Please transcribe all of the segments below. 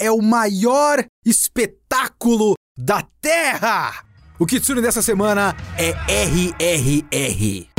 é o maior espetáculo da Terra! O Kitsune dessa semana é RRR.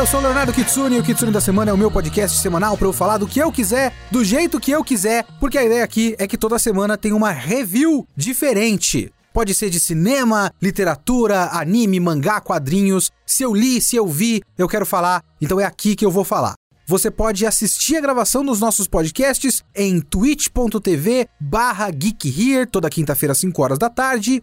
Eu sou o Leonardo Kitsune e o Kitsune da Semana é o meu podcast semanal para eu falar do que eu quiser, do jeito que eu quiser, porque a ideia aqui é que toda semana tem uma review diferente. Pode ser de cinema, literatura, anime, mangá, quadrinhos. Se eu li, se eu vi, eu quero falar, então é aqui que eu vou falar. Você pode assistir a gravação dos nossos podcasts em twitch.tv barra geekhere, toda quinta-feira às 5 horas da tarde,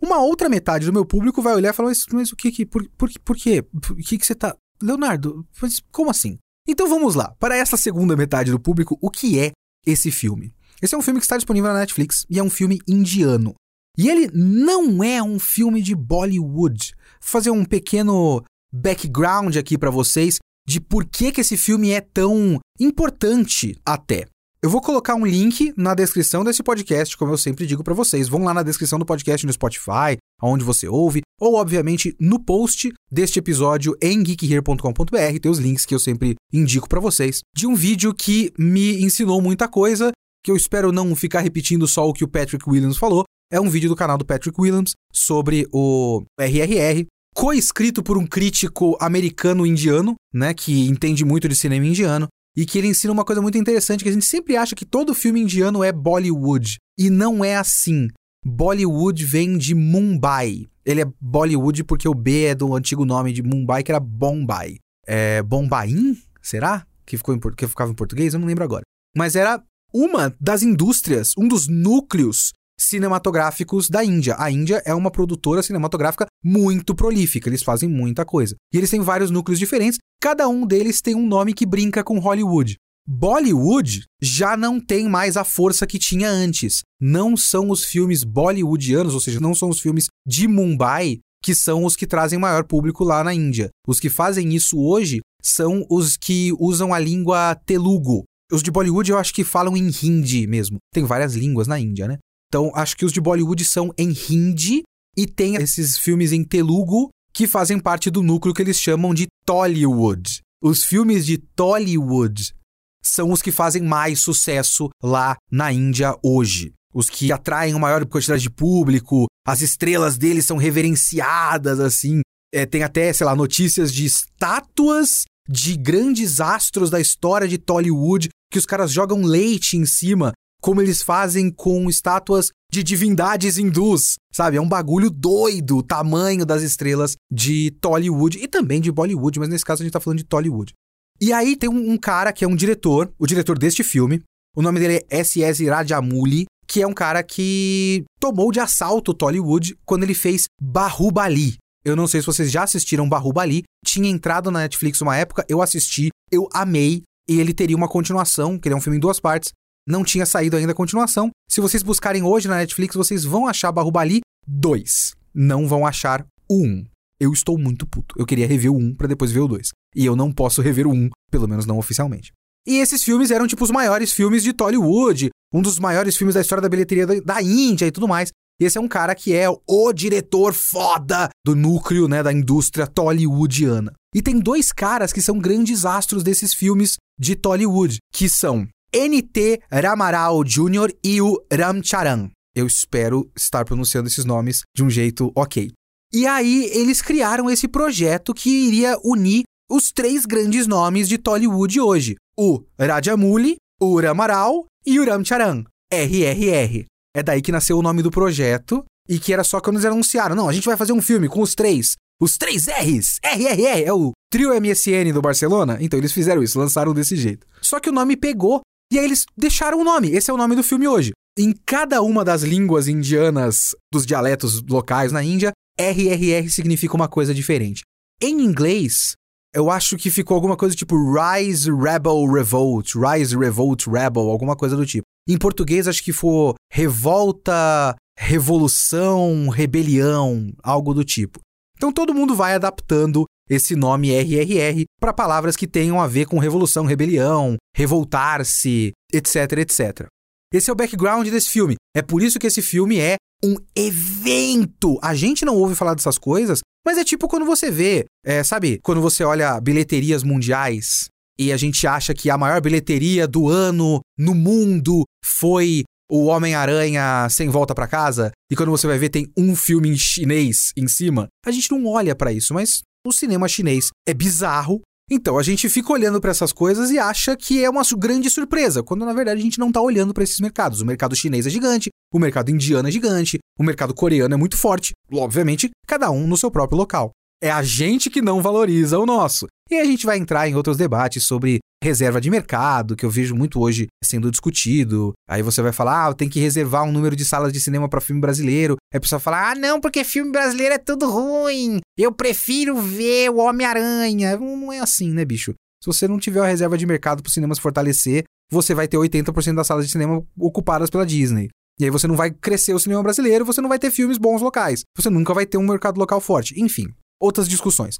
Uma outra metade do meu público vai olhar e falar, mas, mas o que que, por, por, por quê? Que que você tá... Leonardo, mas como assim? Então vamos lá, para essa segunda metade do público, o que é esse filme? Esse é um filme que está disponível na Netflix e é um filme indiano. E ele não é um filme de Bollywood. Vou fazer um pequeno background aqui para vocês de por que, que esse filme é tão importante até. Eu vou colocar um link na descrição desse podcast, como eu sempre digo para vocês. Vão lá na descrição do podcast no Spotify, onde você ouve, ou obviamente no post deste episódio em geekhere.com.br, tem os links que eu sempre indico para vocês, de um vídeo que me ensinou muita coisa, que eu espero não ficar repetindo só o que o Patrick Williams falou. É um vídeo do canal do Patrick Williams sobre o RRR, co-escrito por um crítico americano-indiano, né, que entende muito de cinema indiano, e que ele ensina uma coisa muito interessante, que a gente sempre acha que todo filme indiano é Bollywood. E não é assim. Bollywood vem de Mumbai. Ele é Bollywood porque o B é do antigo nome de Mumbai, que era Bombay. É Bombaim? Será? Que, ficou em, que ficava em português? Eu não lembro agora. Mas era uma das indústrias, um dos núcleos cinematográficos da Índia. A Índia é uma produtora cinematográfica muito prolífica, eles fazem muita coisa. E eles têm vários núcleos diferentes, cada um deles tem um nome que brinca com Hollywood. Bollywood já não tem mais a força que tinha antes. Não são os filmes bollywoodianos, ou seja, não são os filmes de Mumbai que são os que trazem maior público lá na Índia. Os que fazem isso hoje são os que usam a língua telugu. Os de Bollywood eu acho que falam em hindi mesmo. Tem várias línguas na Índia, né? Então, acho que os de Bollywood são em hindi e tem esses filmes em telugu que fazem parte do núcleo que eles chamam de Tollywood. Os filmes de Tollywood são os que fazem mais sucesso lá na Índia hoje. Os que atraem uma maior quantidade de público, as estrelas deles são reverenciadas, assim. É, tem até, sei lá, notícias de estátuas de grandes astros da história de Tollywood que os caras jogam leite em cima como eles fazem com estátuas de divindades hindus, sabe? É um bagulho doido o tamanho das estrelas de Tollywood e também de Bollywood, mas nesse caso a gente tá falando de Tollywood. E aí tem um, um cara que é um diretor, o diretor deste filme, o nome dele é S.S. Rajamouli, que é um cara que tomou de assalto Tollywood quando ele fez Bahubali. Eu não sei se vocês já assistiram Bahubali, tinha entrado na Netflix uma época, eu assisti, eu amei, e ele teria uma continuação, que ele é um filme em duas partes, não tinha saído ainda a continuação. Se vocês buscarem hoje na Netflix, vocês vão achar Bahubali 2. Não vão achar o 1. Eu estou muito puto. Eu queria rever o 1 para depois ver o 2. E eu não posso rever o 1, pelo menos não oficialmente. E esses filmes eram tipo os maiores filmes de Tollywood, um dos maiores filmes da história da bilheteria da, Índia e tudo mais. Esse é um cara que é o diretor foda do núcleo, né, da indústria tollywoodiana. E tem dois caras que são grandes astros desses filmes de Tollywood, que são NT Ramarao Jr. e o Ramcharan. Eu espero estar pronunciando esses nomes de um jeito ok. E aí eles criaram esse projeto que iria unir os três grandes nomes de Tollywood hoje: o Rajamouli, o Ramarao e o Ramcharan. RRR. É daí que nasceu o nome do projeto e que era só quando eles anunciaram: não, a gente vai fazer um filme com os três. Os três R's! RRR! É o trio MSN do Barcelona? Então eles fizeram isso, lançaram desse jeito. Só que o nome pegou e aí eles deixaram o nome. Esse é o nome do filme hoje. Em cada uma das línguas indianas dos dialetos locais na Índia, RRR significa uma coisa diferente. Em inglês, eu acho que ficou alguma coisa tipo Rise Rebel Revolt, Rise Revolt Rebel, alguma coisa do tipo. Em português, acho que foi Revolta, Revolução, Rebelião, algo do tipo. Então todo mundo vai adaptando esse nome RRR para palavras que tenham a ver com revolução, rebelião, revoltar-se, etc, etc. Esse é o background desse filme. É por isso que esse filme é um evento. A gente não ouve falar dessas coisas, mas é tipo quando você vê, é, sabe, quando você olha bilheterias mundiais e a gente acha que a maior bilheteria do ano no mundo foi o Homem-Aranha sem volta para casa, e quando você vai ver tem um filme em chinês em cima, a gente não olha para isso, mas o cinema chinês é bizarro. Então a gente fica olhando para essas coisas e acha que é uma grande surpresa, quando na verdade a gente não tá olhando para esses mercados. O mercado chinês é gigante, o mercado indiano é gigante, o mercado coreano é muito forte, obviamente, cada um no seu próprio local. É a gente que não valoriza o nosso. E a gente vai entrar em outros debates sobre reserva de mercado, que eu vejo muito hoje sendo discutido. Aí você vai falar, ah, tem que reservar um número de salas de cinema para filme brasileiro. Aí a pessoa fala, ah, não, porque filme brasileiro é tudo ruim. Eu prefiro ver o Homem-Aranha. Não é assim, né, bicho? Se você não tiver a reserva de mercado para cinema se fortalecer, você vai ter 80% das salas de cinema ocupadas pela Disney. E aí você não vai crescer o cinema brasileiro, você não vai ter filmes bons locais. Você nunca vai ter um mercado local forte. Enfim, outras discussões.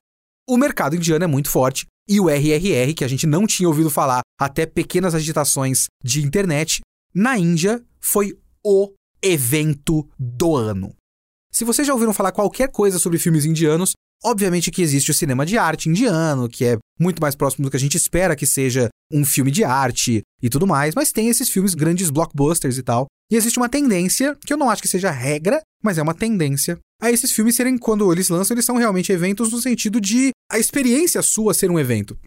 O mercado indiano é muito forte e o RRR, que a gente não tinha ouvido falar até pequenas agitações de internet, na Índia foi o evento do ano. Se vocês já ouviram falar qualquer coisa sobre filmes indianos, obviamente que existe o cinema de arte indiano, que é muito mais próximo do que a gente espera que seja um filme de arte e tudo mais, mas tem esses filmes grandes blockbusters e tal. E existe uma tendência, que eu não acho que seja regra, mas é uma tendência, a esses filmes serem, quando eles lançam, eles são realmente eventos no sentido de a experiência sua ser um evento.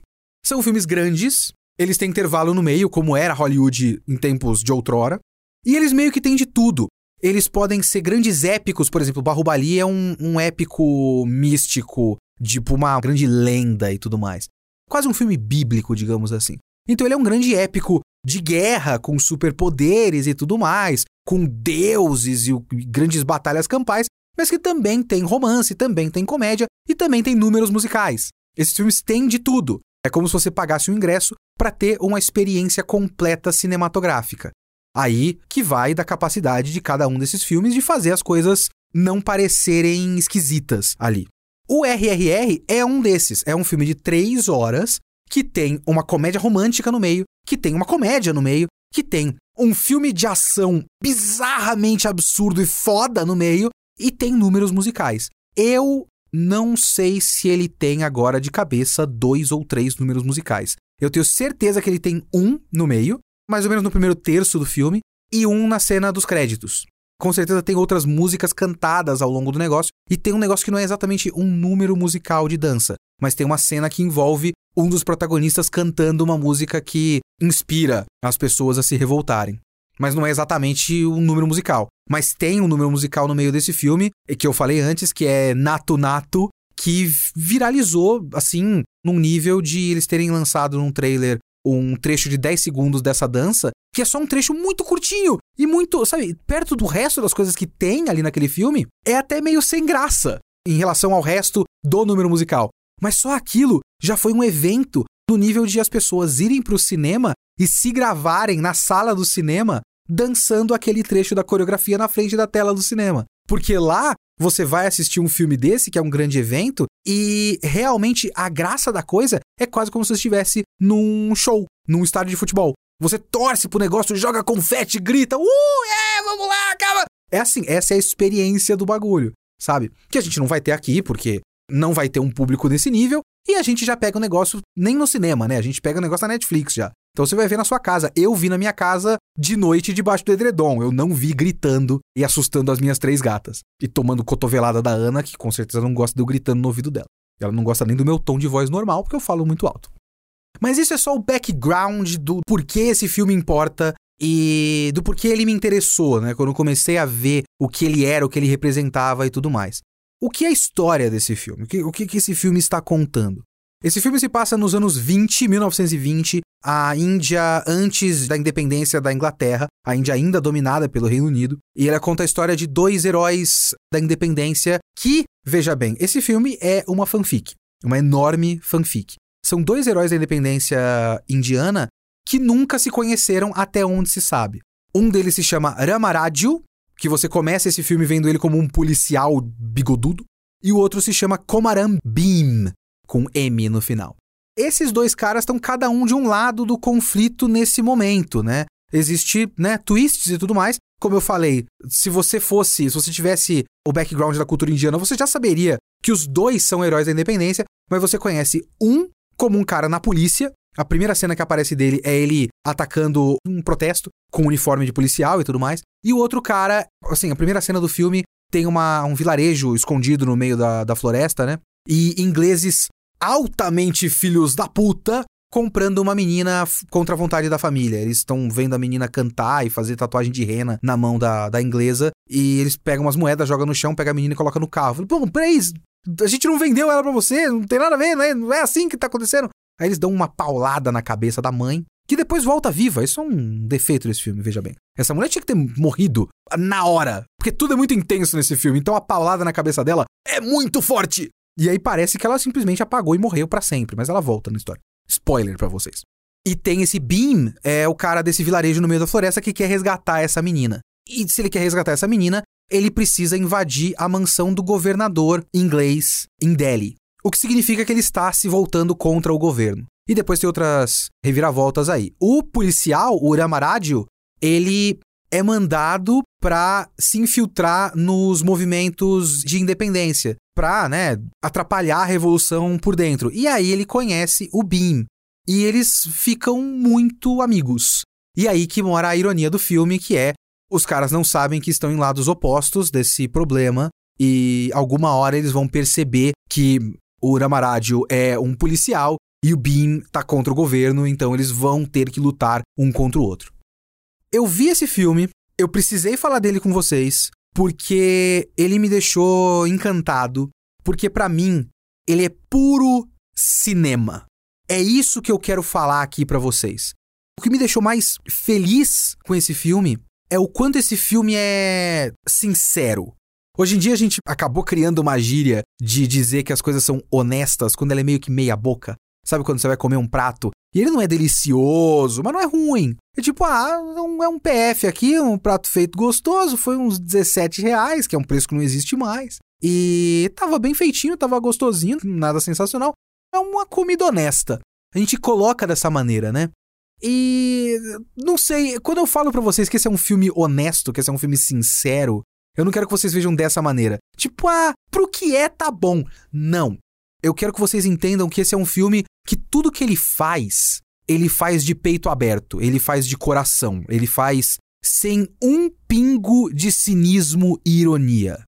São filmes grandes, eles têm intervalo no meio, como era Hollywood em tempos de outrora, e eles meio que têm de tudo. Eles podem ser grandes épicos, por exemplo, Bahubali é um, um épico místico, tipo uma grande lenda e tudo mais. Quase um filme bíblico, digamos assim. Então ele é um grande épico de guerra, com superpoderes e tudo mais, com deuses e grandes batalhas campais, mas que também tem romance, também tem comédia e também tem números musicais. Esses filmes têm de tudo. É como se você pagasse um ingresso para ter uma experiência completa cinematográfica. Aí que vai da capacidade de cada um desses filmes de fazer as coisas não parecerem esquisitas ali. O RRR é um desses. É um filme de três horas que tem uma comédia romântica no meio, que tem uma comédia no meio, que tem um filme de ação bizarramente absurdo e foda no meio e tem números musicais. Eu não sei se ele tem agora de cabeça dois ou três números musicais. Eu tenho certeza que ele tem um no meio, mais ou menos no primeiro terço do filme, e um na cena dos créditos. Com certeza tem outras músicas cantadas ao longo do negócio, e tem um negócio que não é exatamente um número musical de dança, mas tem uma cena que envolve um dos protagonistas cantando uma música que inspira as pessoas a se revoltarem. Mas não é exatamente um número musical. Mas tem um número musical no meio desse filme, que eu falei antes, que é Nato Nato, que viralizou, assim, num nível de eles terem lançado num trailer um trecho de 10 segundos dessa dança, que é só um trecho muito curtinho e muito, sabe, perto do resto das coisas que tem ali naquele filme, é até meio sem graça em relação ao resto do número musical. Mas só aquilo já foi um evento no nível de as pessoas irem para o cinema e se gravarem na sala do cinema dançando aquele trecho da coreografia na frente da tela do cinema. Porque lá você vai assistir um filme desse, que é um grande evento, e realmente a graça da coisa é quase como se você estivesse num show, num estádio de futebol. Você torce pro negócio, joga confete, grita, uh, é, vamos lá, calma. É assim, essa é a experiência do bagulho, sabe? Que a gente não vai ter aqui, porque não vai ter um público desse nível, e a gente já pega o negócio nem no cinema, né? A gente pega o negócio na Netflix já. Então você vai ver na sua casa. Eu vi na minha casa de noite debaixo do edredom. Eu não vi gritando e assustando as minhas três gatas. E tomando cotovelada da Ana, que com certeza não gosta de eu gritando no ouvido dela. Ela não gosta nem do meu tom de voz normal, porque eu falo muito alto. Mas isso é só o background do porquê esse filme importa e do porquê ele me interessou, né? Quando eu comecei a ver o que ele era, o que ele representava e tudo mais. O que é a história desse filme? O que, o que esse filme está contando? Esse filme se passa nos anos 20, 1920, a Índia antes da independência da Inglaterra, a Índia ainda dominada pelo Reino Unido, e ela conta a história de dois heróis da independência que, veja bem, esse filme é uma fanfic, uma enorme fanfic. São dois heróis da independência indiana que nunca se conheceram até onde se sabe. Um deles se chama Ramaraju, que você começa esse filme vendo ele como um policial bigodudo, e o outro se chama Komaram Beam, com M no final. Esses dois caras estão cada um de um lado do conflito nesse momento, né? Existe, né, twists e tudo mais. Como eu falei, se você fosse, se você tivesse o background da cultura indiana, você já saberia que os dois são heróis da independência, mas você conhece um como um cara na polícia. A primeira cena que aparece dele é ele atacando um protesto com um uniforme de policial e tudo mais. E o outro cara, assim, a primeira cena do filme tem uma, um vilarejo escondido no meio da, da floresta, né? E ingleses altamente filhos da puta comprando uma menina contra a vontade da família. Eles estão vendo a menina cantar e fazer tatuagem de rena na mão da, da inglesa. E eles pegam umas moedas, jogam no chão, pegam a menina e colocam no carro. Pô, peraí, a gente não vendeu ela pra você, não tem nada a ver, né? Não é assim que tá acontecendo. Aí eles dão uma paulada na cabeça da mãe, que depois volta viva. Isso é um defeito desse filme, veja bem. Essa mulher tinha que ter morrido na hora, porque tudo é muito intenso nesse filme. Então a paulada na cabeça dela é muito forte. E aí parece que ela simplesmente apagou e morreu para sempre, mas ela volta na história. Spoiler para vocês. E tem esse Beam, é o cara desse vilarejo no meio da floresta que quer resgatar essa menina. E se ele quer resgatar essa menina, ele precisa invadir a mansão do governador inglês em Delhi. O que significa que ele está se voltando contra o governo. E depois tem outras reviravoltas aí. O policial, o Ramaradio, ele é mandado para se infiltrar nos movimentos de independência pra, né, atrapalhar a revolução por dentro. E aí ele conhece o Beam. E eles ficam muito amigos. E aí que mora a ironia do filme, que é os caras não sabem que estão em lados opostos desse problema e alguma hora eles vão perceber que o Ramaradio é um policial e o Beam tá contra o governo, então eles vão ter que lutar um contra o outro. Eu vi esse filme, eu precisei falar dele com vocês, porque ele me deixou encantado, porque para mim ele é puro cinema. É isso que eu quero falar aqui para vocês. O que me deixou mais feliz com esse filme é o quanto esse filme é sincero. Hoje em dia a gente acabou criando uma gíria de dizer que as coisas são honestas quando ela é meio que meia boca. Sabe quando você vai comer um prato e ele não é delicioso, mas não é ruim. É tipo, ah, é um PF aqui, um prato feito gostoso, foi uns 17 reais, que é um preço que não existe mais. E tava bem feitinho, tava gostosinho, nada sensacional. É uma comida honesta. A gente coloca dessa maneira, né? E não sei, quando eu falo para vocês que esse é um filme honesto, que esse é um filme sincero, eu não quero que vocês vejam dessa maneira. Tipo, ah, pro que é tá bom. Não. Eu quero que vocês entendam que esse é um filme que tudo que ele faz, ele faz de peito aberto, ele faz de coração, ele faz sem um pingo de cinismo e ironia.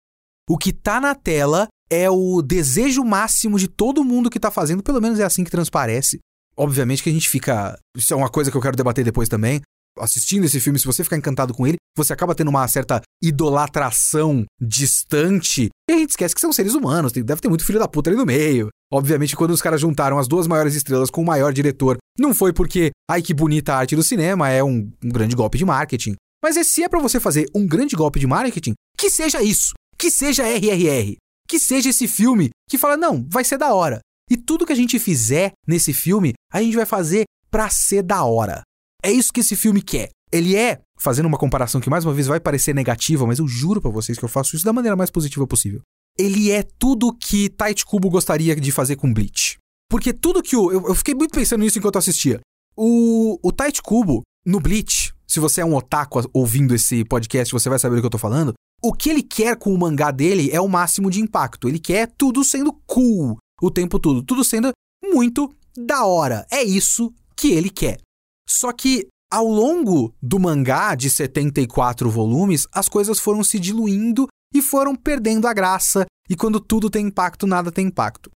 O que tá na tela é o desejo máximo de todo mundo que tá fazendo, pelo menos é assim que transparece. Obviamente que a gente fica. Isso é uma coisa que eu quero debater depois também assistindo esse filme, se você ficar encantado com ele, você acaba tendo uma certa idolatração distante. E a gente esquece que são seres humanos, deve ter muito filho da puta ali no meio. Obviamente, quando os caras juntaram as duas maiores estrelas com o maior diretor, não foi porque, ai que bonita a arte do cinema, é um, um grande golpe de marketing. Mas se é para você fazer um grande golpe de marketing, que seja isso, que seja RRR, que seja esse filme que fala, não, vai ser da hora. E tudo que a gente fizer nesse filme, a gente vai fazer pra ser da hora. É isso que esse filme quer. Ele é, fazendo uma comparação que mais uma vez vai parecer negativa, mas eu juro para vocês que eu faço isso da maneira mais positiva possível. Ele é tudo que Tite Kubo gostaria de fazer com Bleach. Porque tudo que o. Eu, eu fiquei muito pensando nisso enquanto assistia. O, o Tite Kubo, no Bleach, se você é um otaku ouvindo esse podcast, você vai saber do que eu tô falando. O que ele quer com o mangá dele é o máximo de impacto. Ele quer tudo sendo cool o tempo todo. Tudo sendo muito da hora. É isso que ele quer. Só que ao longo do mangá de 74 volumes, as coisas foram se diluindo e foram perdendo a graça, e quando tudo tem impacto, nada tem impacto.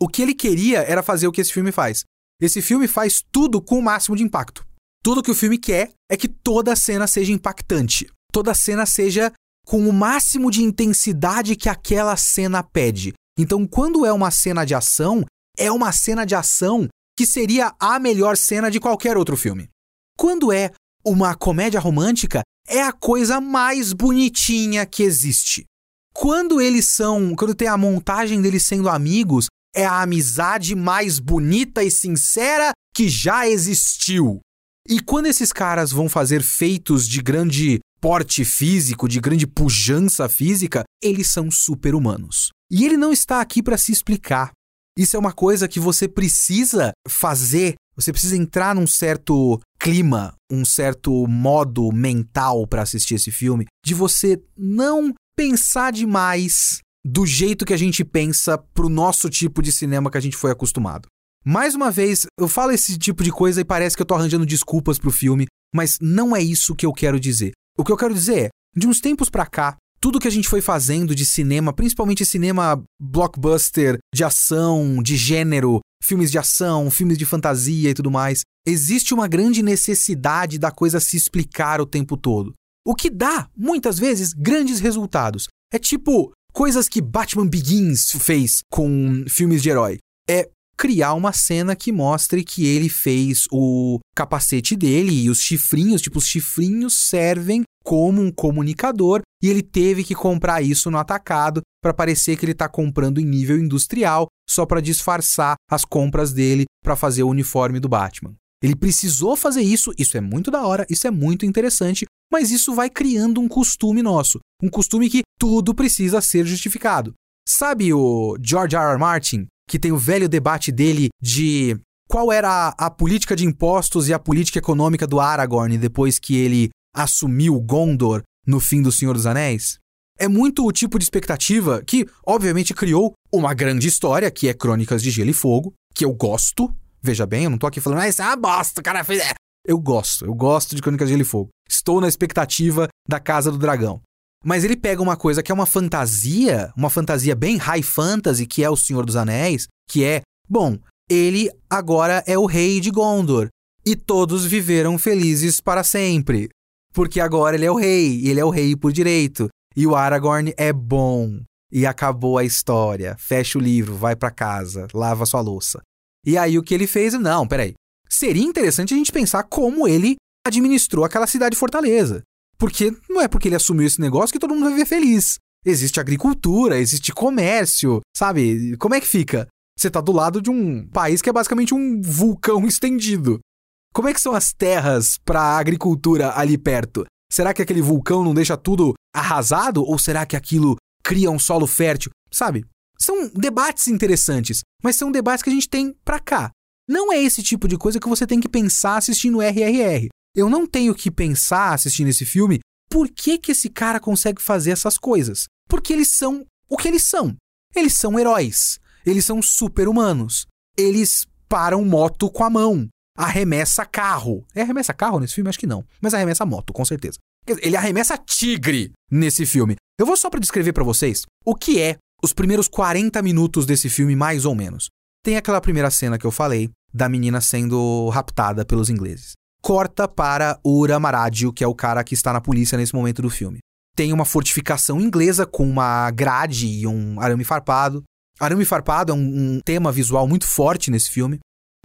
O que ele queria era fazer o que esse filme faz. Esse filme faz tudo com o máximo de impacto. Tudo que o filme quer é que toda cena seja impactante. Toda cena seja com o máximo de intensidade que aquela cena pede. Então, quando é uma cena de ação, é uma cena de ação que seria a melhor cena de qualquer outro filme. Quando é uma comédia romântica, é a coisa mais bonitinha que existe. Quando eles são, quando tem a montagem deles sendo amigos, é a amizade mais bonita e sincera que já existiu. E quando esses caras vão fazer feitos de grande porte físico, de grande pujança física, eles são super-humanos. E ele não está aqui para se explicar. Isso é uma coisa que você precisa fazer, você precisa entrar num certo clima, um certo modo mental para assistir esse filme, de você não pensar demais do jeito que a gente pensa pro nosso tipo de cinema que a gente foi acostumado. Mais uma vez, eu falo esse tipo de coisa e parece que eu tô arranjando desculpas pro filme, mas não é isso que eu quero dizer. O que eu quero dizer é, de uns tempos pra cá, tudo que a gente foi fazendo de cinema, principalmente cinema blockbuster, de ação, de gênero, filmes de ação, filmes de fantasia e tudo mais, existe uma grande necessidade da coisa se explicar o tempo todo. O que dá, muitas vezes, grandes resultados. É tipo coisas que Batman Begins fez com filmes de herói. É criar uma cena que mostre que ele fez o capacete dele e os chifrinhos, tipo, os chifrinhos servem como um comunicador e ele teve que comprar isso no atacado para parecer que ele está comprando em nível industrial só para disfarçar as compras dele para fazer o uniforme do Batman. Ele precisou fazer isso, isso é muito da hora, isso é muito interessante, mas isso vai criando um costume nosso, um costume que tudo precisa ser justificado. Sabe o George R. R. Martin, que tem o velho debate dele de qual era a, a, política de impostos e a política econômica do Aragorn depois que ele assumiu Gondor no fim do Senhor dos Anéis? É muito o tipo de expectativa que, obviamente, criou uma grande história, que é Crônicas de Gelo e Fogo, que eu gosto. Veja bem, eu não tô aqui falando, ah, isso é uma bosta, cara. É. Eu gosto, eu gosto de Crônicas de Gelo e Fogo. Estou na expectativa da Casa do Dragão. Mas ele pega uma coisa que é uma fantasia, uma fantasia bem high fantasy, que é o Senhor dos Anéis, que é, bom, ele agora é o rei de Gondor. E todos viveram felizes para sempre. Porque agora ele é o rei, e ele é o rei por direito. E o Aragorn é bom. E acabou a história. Fecha o livro, vai para casa, lava sua louça. E aí o que ele fez? Não, peraí. Seria interessante a gente pensar como ele administrou aquela cidade fortaleza. Porque não é porque ele assumiu esse negócio que todo mundo vai viver feliz. Existe agricultura, existe comércio, sabe? Como é que fica? Você tá do lado de um país que é basicamente um vulcão estendido. Como é que são as terras para agricultura ali perto? Será que aquele vulcão não deixa tudo arrasado ou será que aquilo cria um solo fértil? Sabe? São debates interessantes, mas são debates que a gente tem pra cá. Não é esse tipo de coisa que você tem que pensar assistindo RRR. Eu não tenho que pensar assistindo esse filme por que, que esse cara consegue fazer essas coisas. Porque eles são o que eles são. Eles são heróis. Eles são super-humanos. Eles param moto com a mão. Arremessa carro. É arremessa carro nesse filme? Acho que não. Mas arremessa moto, com certeza. Ele arremessa tigre nesse filme. Eu vou só para descrever para vocês o que é os primeiros 40 minutos desse filme, mais ou menos. Tem aquela primeira cena que eu falei da menina sendo raptada pelos ingleses corta para o Uramaradio, que é o cara que está na polícia nesse momento do filme. Tem uma fortificação inglesa com uma grade e um arame farpado. Arame farpado é um, um tema visual muito forte nesse filme.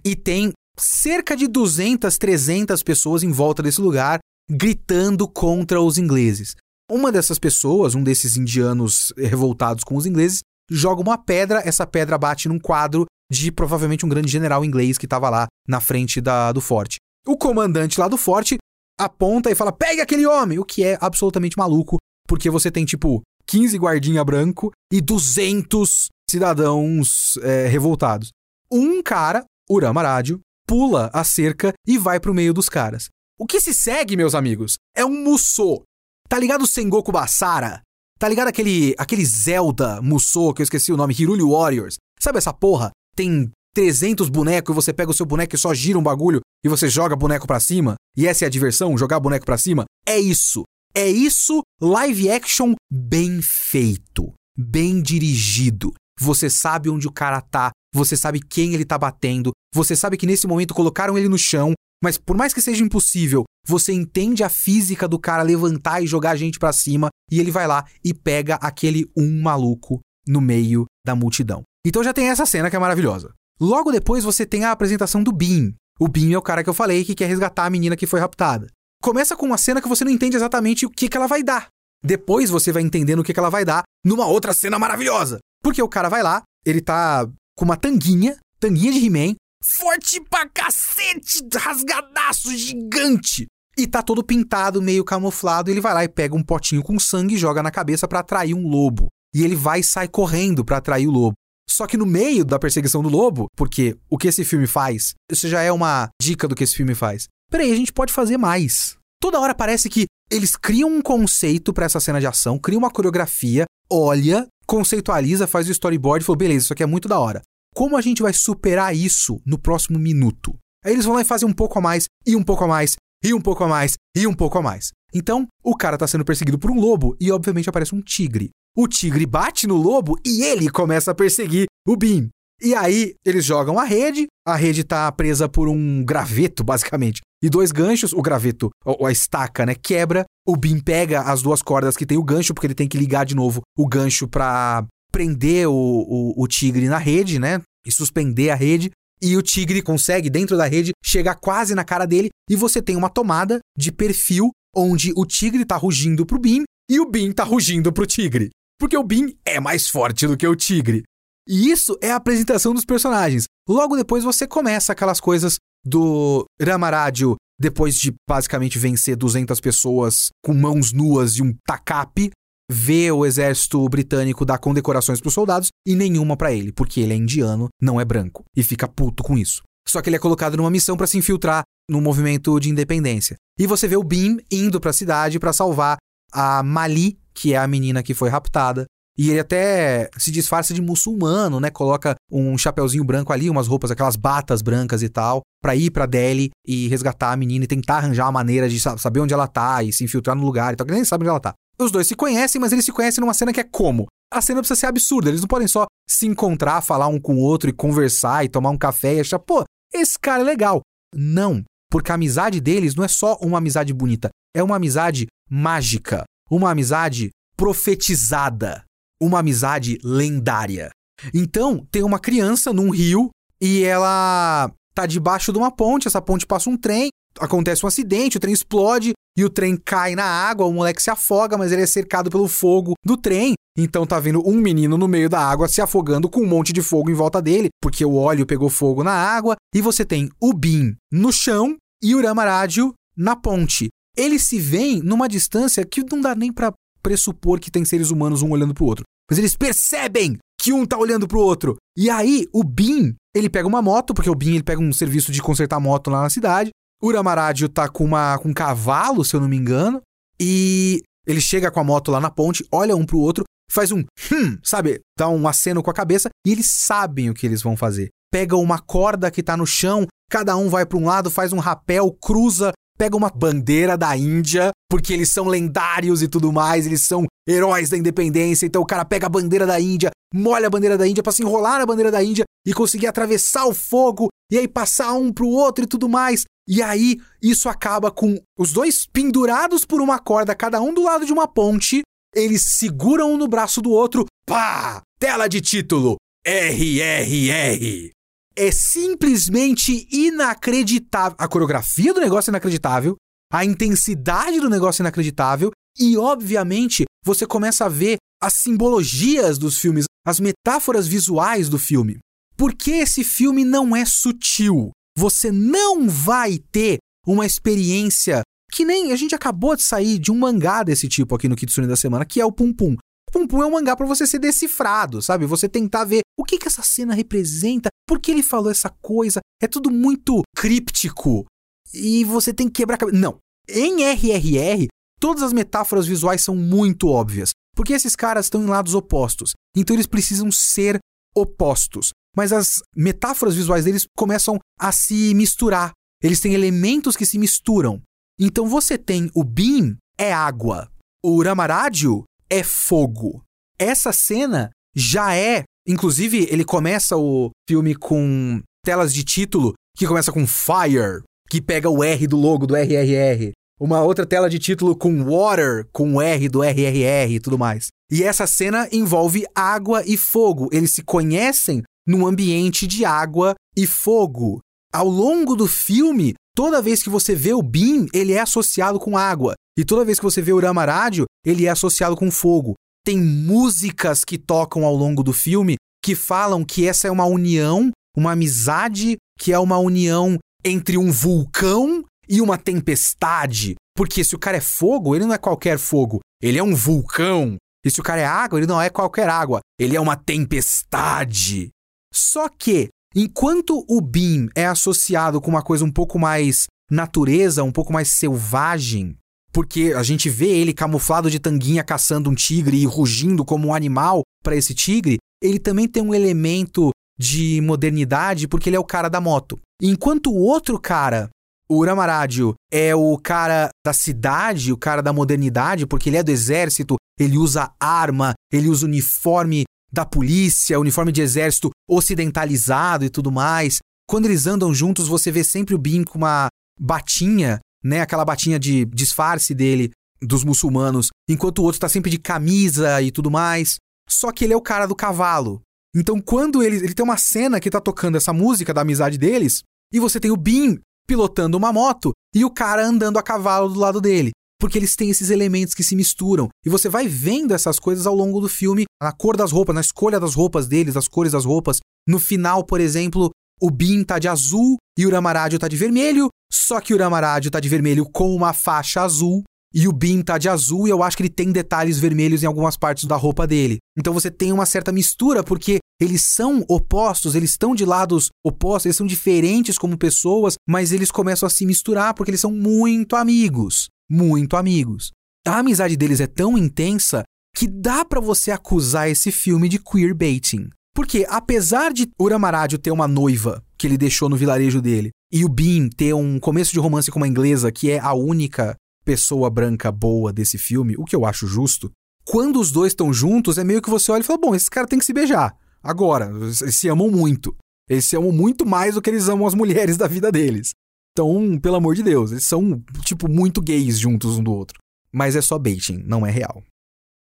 E tem cerca de 200, 300 pessoas em volta desse lugar gritando contra os ingleses. Uma dessas pessoas, um desses indianos revoltados com os ingleses, joga uma pedra, essa pedra bate num quadro de provavelmente um grande general inglês que estava lá na frente da, do forte. O comandante lá do forte aponta e fala: pegue aquele homem! O que é absolutamente maluco, porque você tem tipo 15 guardinha branco e 200 cidadãos é, revoltados. Um cara, Urama Rádio, pula a cerca e vai pro meio dos caras. O que se segue, meus amigos, é um Musou. Tá ligado o Sengoku Basara? Tá ligado aquele, aquele Zelda Musou, que eu esqueci o nome, Hiruli Warriors? Sabe essa porra? Tem 300 bonecos e você pega o seu boneco e só gira um bagulho e você joga boneco para cima, e essa é a diversão, jogar boneco para cima, é isso. É isso, live action bem feito, bem dirigido. Você sabe onde o cara tá, você sabe quem ele tá batendo, você sabe que nesse momento colocaram ele no chão, mas por mais que seja impossível, você entende a física do cara levantar e jogar a gente para cima, e ele vai lá e pega aquele um maluco no meio da multidão. Então já tem essa cena que é maravilhosa. Logo depois você tem a apresentação do Beam. O Beam é o cara que eu falei que quer resgatar a menina que foi raptada. Começa com uma cena que você não entende exatamente o que, que ela vai dar. Depois você vai entendendo o que, que ela vai dar numa outra cena maravilhosa. Porque o cara vai lá, ele tá com uma tanguinha, tanguinha de He-Man, forte pra cacete, rasgadaço, gigante. E tá todo pintado, meio camuflado. Ele vai lá e pega um potinho com sangue e joga na cabeça para atrair um lobo. E ele vai e sai correndo para atrair o lobo. Só que no meio da perseguição do lobo, porque o que esse filme faz, isso já é uma dica do que esse filme faz. Peraí, a gente pode fazer mais. Toda hora parece que eles criam um conceito para essa cena de ação, criam uma coreografia, olha, conceitualiza, faz o storyboard e falou: beleza, isso aqui é muito da hora. Como a gente vai superar isso no próximo minuto? Aí eles vão lá e fazem um pouco a mais, e um pouco a mais, e um pouco a mais, e um pouco a mais. Então, o cara tá sendo perseguido por um lobo e obviamente aparece um tigre. O tigre bate no lobo e ele começa a perseguir o Beam. E aí eles jogam a rede, a rede tá presa por um graveto, basicamente, e dois ganchos, o graveto, ou a estaca, né, quebra, o Beam pega as duas cordas que tem o gancho, porque ele tem que ligar de novo o gancho pra prender o, o, o tigre na rede, né, e suspender a rede, e o tigre consegue, dentro da rede, chegar quase na cara dele, e você tem uma tomada de perfil onde o tigre tá rugindo pro Beam e o Beam tá rugindo pro tigre. Porque o Beam é mais forte do que o tigre. E isso é a apresentação dos personagens. Logo depois você começa aquelas coisas do Ramaradio, depois de basicamente vencer 200 pessoas com mãos nuas e um tacape, vê o exército britânico dar condecorações para os soldados e nenhuma para ele, porque ele é indiano, não é branco, e fica puto com isso. Só que ele é colocado numa missão para se infiltrar no movimento de independência. E você vê o Beam indo para a cidade para salvar a Mali, que é a menina que foi raptada, e ele até se disfarça de muçulmano, né? Coloca um chapeuzinho branco ali, umas roupas, aquelas batas brancas e tal, para ir para Delhi e resgatar a menina e tentar arranjar uma maneira de saber onde ela tá e se infiltrar no lugar e tal, que nem sabe onde ela tá. Os dois se conhecem, mas eles se conhecem numa cena que é como? A cena precisa ser absurda, eles não podem só se encontrar, falar um com o outro e conversar e tomar um café e achar, pô, esse cara é legal. Não, porque a amizade deles não é só uma amizade bonita, é uma amizade mágica, uma amizade profetizada uma amizade lendária. Então, tem uma criança num rio e ela tá debaixo de uma ponte, essa ponte passa um trem, acontece um acidente, o trem explode e o trem cai na água, o moleque se afoga, mas ele é cercado pelo fogo do trem. Então tá vendo um menino no meio da água se afogando com um monte de fogo em volta dele, porque o óleo pegou fogo na água, e você tem o Bin no chão e o Ramarádio na ponte. Eles se veem numa distância que não dá nem para pressupor que tem seres humanos um olhando pro outro. Mas eles percebem que um tá olhando pro outro. E aí, o Bin, ele pega uma moto, porque o Bin ele pega um serviço de consertar moto lá na cidade. O Ramarádio tá com, uma, com um cavalo, se eu não me engano. E ele chega com a moto lá na ponte, olha um pro outro, faz um hum, sabe? Dá um aceno com a cabeça e eles sabem o que eles vão fazer. Pega uma corda que tá no chão, cada um vai para um lado, faz um rapel, cruza pega uma bandeira da Índia, porque eles são lendários e tudo mais, eles são heróis da independência, então o cara pega a bandeira da Índia, molha a bandeira da Índia para se enrolar na bandeira da Índia e conseguir atravessar o fogo e aí passar um pro outro e tudo mais. E aí isso acaba com os dois pendurados por uma corda, cada um do lado de uma ponte, eles seguram um no braço do outro, pá! Tela de título: RRR é simplesmente inacreditável. A coreografia do negócio é inacreditável, a intensidade do negócio é inacreditável, e obviamente você começa a ver as simbologias dos filmes, as metáforas visuais do filme. Porque esse filme não é sutil. Você não vai ter uma experiência que nem a gente acabou de sair de um mangá desse tipo aqui no Kitsune da semana, que é o Pum Pum. Pum Pum é um mangá para você ser decifrado, sabe? Você tentar ver o que, que essa cena representa, por que ele falou essa coisa. É tudo muito críptico e você tem que quebrar a cabeça. Não. Em RRR, todas as metáforas visuais são muito óbvias, porque esses caras estão em lados opostos. Então eles precisam ser opostos. Mas as metáforas visuais deles começam a se misturar. Eles têm elementos que se misturam. Então você tem o Beam é água, o Ramarádio é fogo. Essa cena já é. Inclusive, ele começa o filme com telas de título que começa com Fire, que pega o R do logo do RRR. Uma outra tela de título com Water, com o R do RRR e tudo mais. E essa cena envolve água e fogo. Eles se conhecem num ambiente de água e fogo. Ao longo do filme, toda vez que você vê o Beam, ele é associado com água. E toda vez que você vê o Ramarádio, ele é associado com fogo. Tem músicas que tocam ao longo do filme que falam que essa é uma união, uma amizade, que é uma união entre um vulcão e uma tempestade. Porque se o cara é fogo, ele não é qualquer fogo, ele é um vulcão. E se o cara é água, ele não é qualquer água, ele é uma tempestade. Só que, enquanto o Beam é associado com uma coisa um pouco mais natureza, um pouco mais selvagem, porque a gente vê ele camuflado de tanguinha caçando um tigre e rugindo como um animal para esse tigre, ele também tem um elemento de modernidade porque ele é o cara da moto. Enquanto o outro cara, o Uramádio, é o cara da cidade, o cara da modernidade, porque ele é do exército, ele usa arma, ele usa uniforme da polícia, uniforme de exército ocidentalizado e tudo mais. Quando eles andam juntos, você vê sempre o Bim com uma batinha né? Aquela batinha de disfarce dele dos muçulmanos, enquanto o outro tá sempre de camisa e tudo mais. Só que ele é o cara do cavalo. Então, quando ele, ele tem uma cena que tá tocando essa música da amizade deles, e você tem o Bim pilotando uma moto e o cara andando a cavalo do lado dele. Porque eles têm esses elementos que se misturam. E você vai vendo essas coisas ao longo do filme, na cor das roupas, na escolha das roupas deles, as cores das roupas. No final, por exemplo, o Bin tá de azul e o Ramarádio tá de vermelho, só que o Ramarádio tá de vermelho com uma faixa azul e o Bin tá de azul e eu acho que ele tem detalhes vermelhos em algumas partes da roupa dele. Então você tem uma certa mistura porque eles são opostos, eles estão de lados opostos, eles são diferentes como pessoas, mas eles começam a se misturar porque eles são muito amigos, muito amigos. A amizade deles é tão intensa que dá para você acusar esse filme de queerbaiting. Porque, apesar de Uramádio ter uma noiva que ele deixou no vilarejo dele, e o Bean ter um começo de romance com uma inglesa que é a única pessoa branca boa desse filme, o que eu acho justo, quando os dois estão juntos, é meio que você olha e fala: bom, esses caras têm que se beijar. Agora, eles se amam muito. Eles se amam muito mais do que eles amam as mulheres da vida deles. Então, pelo amor de Deus, eles são, tipo, muito gays juntos um do outro. Mas é só baiting, não é real.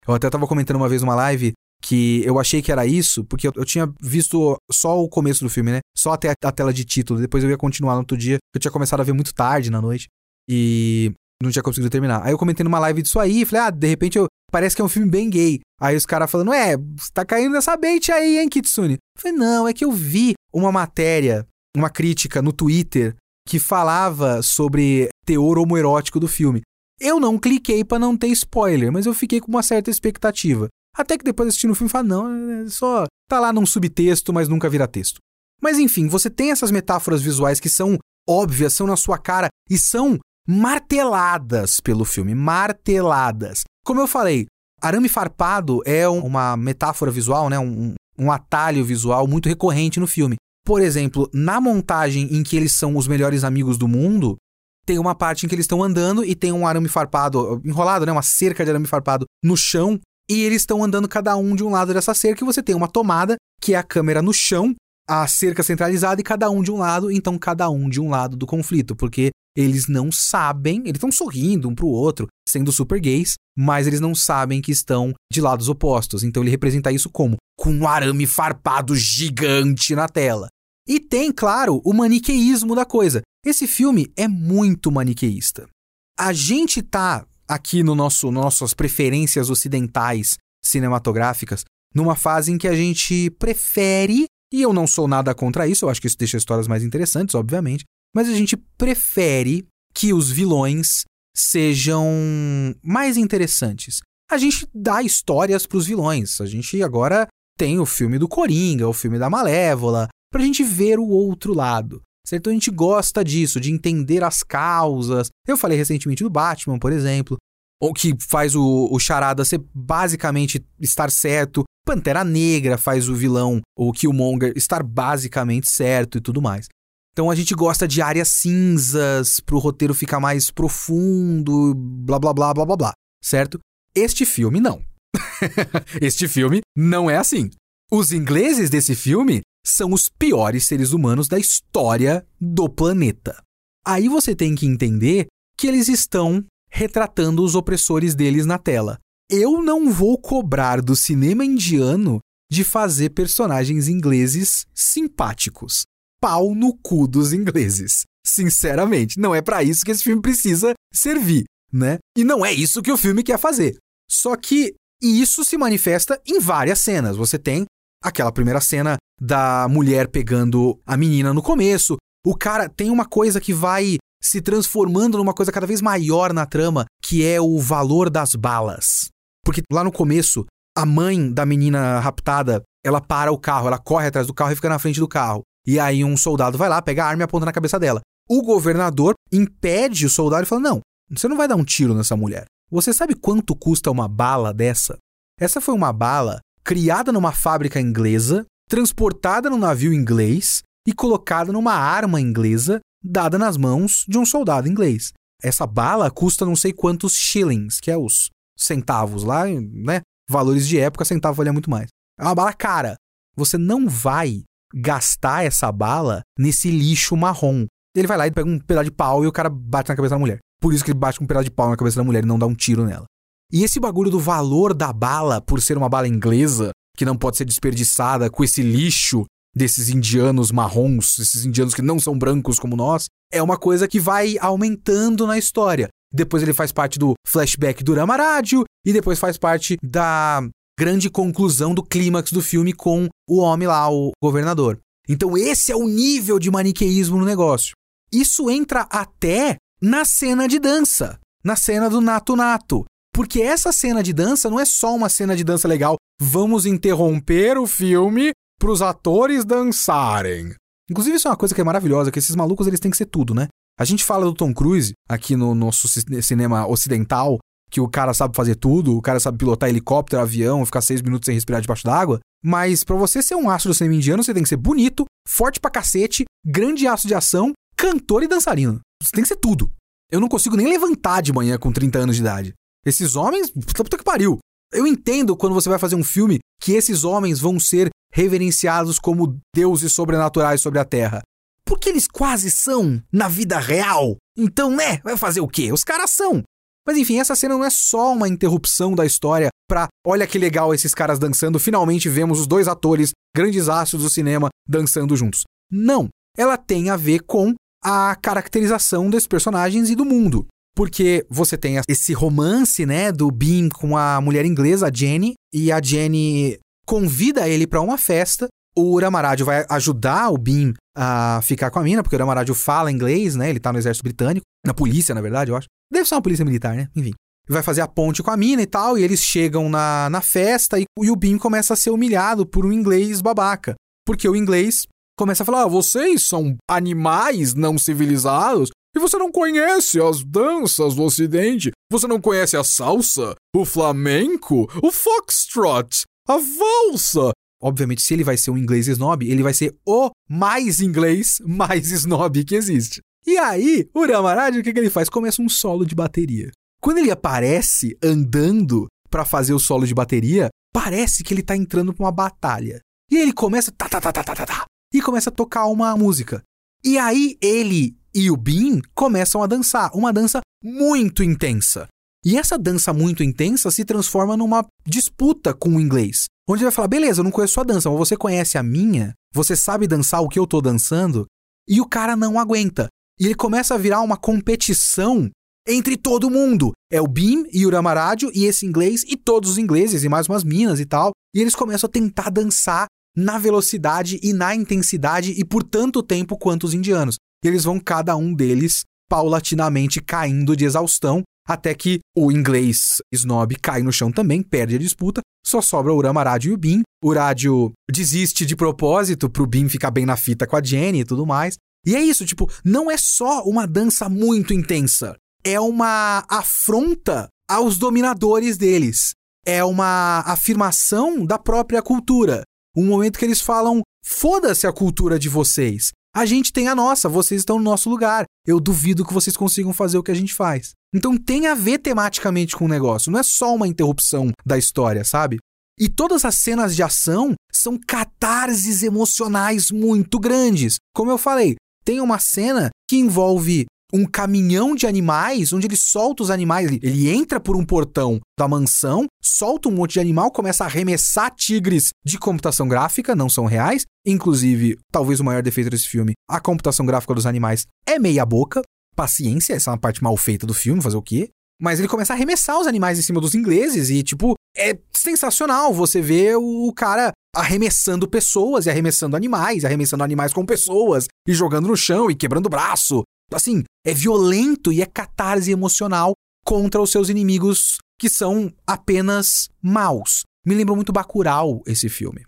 Eu até tava comentando uma vez numa live que eu achei que era isso, porque eu, eu, tinha visto só o começo do filme, né? Só até a, a, tela de título. Depois eu ia continuar no outro dia. Eu tinha começado a ver muito tarde na noite. E não tinha conseguido terminar. Aí eu comentei numa live disso aí, falei, ah, de repente eu, parece que é um filme bem gay. Aí os caras falando, é, você tá caindo nessa bait aí, hein, Kitsune? Eu falei, não, é que eu vi uma matéria, uma crítica no Twitter que falava sobre teor homoerótico do filme. Eu não cliquei para não ter spoiler, mas eu fiquei com uma certa expectativa. Até que depois assistindo o filme fala, não, é só tá lá num subtexto, mas nunca vira texto. Mas enfim, você tem essas metáforas visuais que são óbvias, são na sua cara e são marteladas pelo filme, marteladas. Como eu falei, arame farpado é uma metáfora visual, né? Um, um atalho visual muito recorrente no filme. Por exemplo, na montagem em que eles são os melhores amigos do mundo, tem uma parte em que eles estão andando e tem um arame farpado enrolado, né? Uma cerca de arame farpado no chão e eles estão andando cada um de um lado dessa cerca e você tem uma tomada, que é a câmera no chão, a cerca centralizada e cada um de um lado, então cada um de um lado do conflito, porque eles não sabem, eles estão sorrindo um pro outro, sendo super gays, mas eles não sabem que estão de lados opostos. Então ele representa isso como com um arame farpado gigante na tela. E tem, claro, o maniqueísmo da coisa. Esse filme é muito maniqueísta. A gente tá aqui no nosso nossas preferências ocidentais cinematográficas, numa fase em que a gente prefere, e eu não sou nada contra isso, eu acho que isso deixa histórias mais interessantes, obviamente, mas a gente prefere que os vilões sejam mais interessantes. A gente dá histórias para os vilões. A gente agora tem o filme do Coringa, o filme da Malévola, pra gente ver o outro lado. Certo? Então a gente gosta disso, de entender as causas. Eu falei recentemente do Batman, por exemplo, o que faz o, o Charada ser basicamente estar certo. Pantera Negra faz o vilão, o Killmonger, estar basicamente certo e tudo mais. Então a gente gosta de áreas cinzas pro roteiro ficar mais profundo, blá blá blá blá blá blá, certo? Este filme não. este filme não é assim. Os ingleses desse filme são os piores seres humanos da história do planeta. Aí você tem que entender que eles estão retratando os opressores deles na tela. Eu não vou cobrar do cinema indiano de fazer personagens ingleses simpáticos. Pau no cu dos ingleses. Sinceramente, não é para isso que esse filme precisa servir, né? E não é isso que o filme quer fazer. Só que isso se manifesta em várias cenas. Você tem aquela primeira cena da mulher pegando a menina no começo. O cara tem uma coisa que vai se transformando numa coisa cada vez maior na trama, que é o valor das balas. Porque lá no começo, a mãe da menina raptada, ela para o carro, ela corre atrás do carro e fica na frente do carro. E aí um soldado vai lá, pega a arma e aponta na cabeça dela. O governador impede o soldado e fala: Não, você não vai dar um tiro nessa mulher. Você sabe quanto custa uma bala dessa? Essa foi uma bala criada numa fábrica inglesa, transportada num navio inglês e colocada numa arma inglesa dada nas mãos de um soldado inglês. Essa bala custa não sei quantos shillings, que é os centavos lá, né? Valores de época, centavo valia muito mais. É uma bala cara. Você não vai gastar essa bala nesse lixo marrom. Ele vai lá e pega um pedaço de pau e o cara bate na cabeça da mulher. Por isso que ele bate com um pedaço de pau na cabeça da mulher e não dá um tiro nela. E esse bagulho do valor da bala, por ser uma bala inglesa, que não pode ser desperdiçada com esse lixo desses indianos marrons, esses indianos que não são brancos como nós, é uma coisa que vai aumentando na história. Depois ele faz parte do flashback do Ramarádio e depois faz parte da grande conclusão do clímax do filme com o homem lá, o governador. Então esse é o nível de maniqueísmo no negócio. Isso entra até na cena de dança, na cena do Nato Nato. Porque essa cena de dança não é só uma cena de dança legal, vamos interromper o filme para os atores dançarem. Inclusive, isso é uma coisa que é maravilhosa, que esses malucos eles têm que ser tudo, né? A gente fala do Tom Cruise aqui no nosso cinema ocidental, que o cara sabe fazer tudo, o cara sabe pilotar helicóptero, avião, ficar seis minutos sem respirar debaixo d'água. Mas para você ser um astro do cinema indiano, você tem que ser bonito, forte pra cacete, grande aço de ação, cantor e dançarino. Você tem que ser tudo. Eu não consigo nem levantar de manhã com 30 anos de idade. Esses homens, puta que pariu. Eu entendo quando você vai fazer um filme que esses homens vão ser reverenciados como deuses sobrenaturais sobre a Terra. Porque eles quase são na vida real. Então, né? Vai fazer o quê? Os caras são. Mas enfim, essa cena não é só uma interrupção da história pra olha que legal esses caras dançando, finalmente vemos os dois atores, grandes astros do cinema, dançando juntos. Não. Ela tem a ver com a caracterização desses personagens e do mundo. Porque você tem esse romance, né, do Bean com a mulher inglesa, a Jenny, e a Jenny convida ele para uma festa. O Uramaraju vai ajudar o Bean a ficar com a mina, porque o Uramaraju fala inglês, né? Ele tá no exército britânico, na polícia, na verdade, eu acho. Deve ser uma polícia militar, né? Enfim. Vai fazer a ponte com a mina e tal, e eles chegam na, na festa e, e o Bean começa a ser humilhado por um inglês babaca. Porque o inglês começa a falar: ah, vocês são animais não civilizados e você não conhece as danças do Ocidente. Você não conhece a salsa, o flamenco, o foxtrot, a valsa. Obviamente, se ele vai ser um inglês snob, ele vai ser o mais inglês, mais snob que existe. E aí, o Ramaraj, o que, que ele faz? Começa um solo de bateria. Quando ele aparece andando para fazer o solo de bateria, parece que ele tá entrando pra uma batalha. E ele começa tá, tá, tá, tá, tá, tá, tá, e começa a tocar uma música. E aí ele e o Bean começam a dançar, uma dança muito intensa. E essa dança muito intensa se transforma numa disputa com o inglês. Onde ele vai falar: beleza, eu não conheço sua dança, mas você conhece a minha? Você sabe dançar o que eu tô dançando? E o cara não aguenta. E ele começa a virar uma competição entre todo mundo. É o Beam e o Ramarádio e esse inglês e todos os ingleses e mais umas minas e tal. E eles começam a tentar dançar na velocidade e na intensidade e por tanto tempo quanto os indianos. E eles vão cada um deles paulatinamente caindo de exaustão até que o inglês snob cai no chão também, perde a disputa, só sobra o Uramarad e o Bin. O Rádio desiste de propósito pro Bin ficar bem na fita com a Jenny e tudo mais. E é isso, tipo, não é só uma dança muito intensa, é uma afronta aos dominadores deles. É uma afirmação da própria cultura. Um momento que eles falam: foda-se a cultura de vocês. A gente tem a nossa, vocês estão no nosso lugar. Eu duvido que vocês consigam fazer o que a gente faz. Então tem a ver tematicamente com o negócio, não é só uma interrupção da história, sabe? E todas as cenas de ação são catarses emocionais muito grandes. Como eu falei, tem uma cena que envolve um caminhão de animais, onde ele solta os animais. Ele, entra por um portão da mansão, solta um monte de animal, começa a arremessar tigres de computação gráfica, não são reais. Inclusive, talvez o maior defeito desse filme, a computação gráfica dos animais é meia boca. Paciência, essa é uma parte mal feita do filme, fazer o quê? Mas ele começa a arremessar os animais em cima dos ingleses e, tipo, é sensacional você ver o cara arremessando pessoas e arremessando animais, arremessando animais com pessoas e jogando no chão e quebrando braço. Assim, é violento e é catarse emocional contra os seus inimigos que são apenas maus. Me lembrou muito Bacurau esse filme.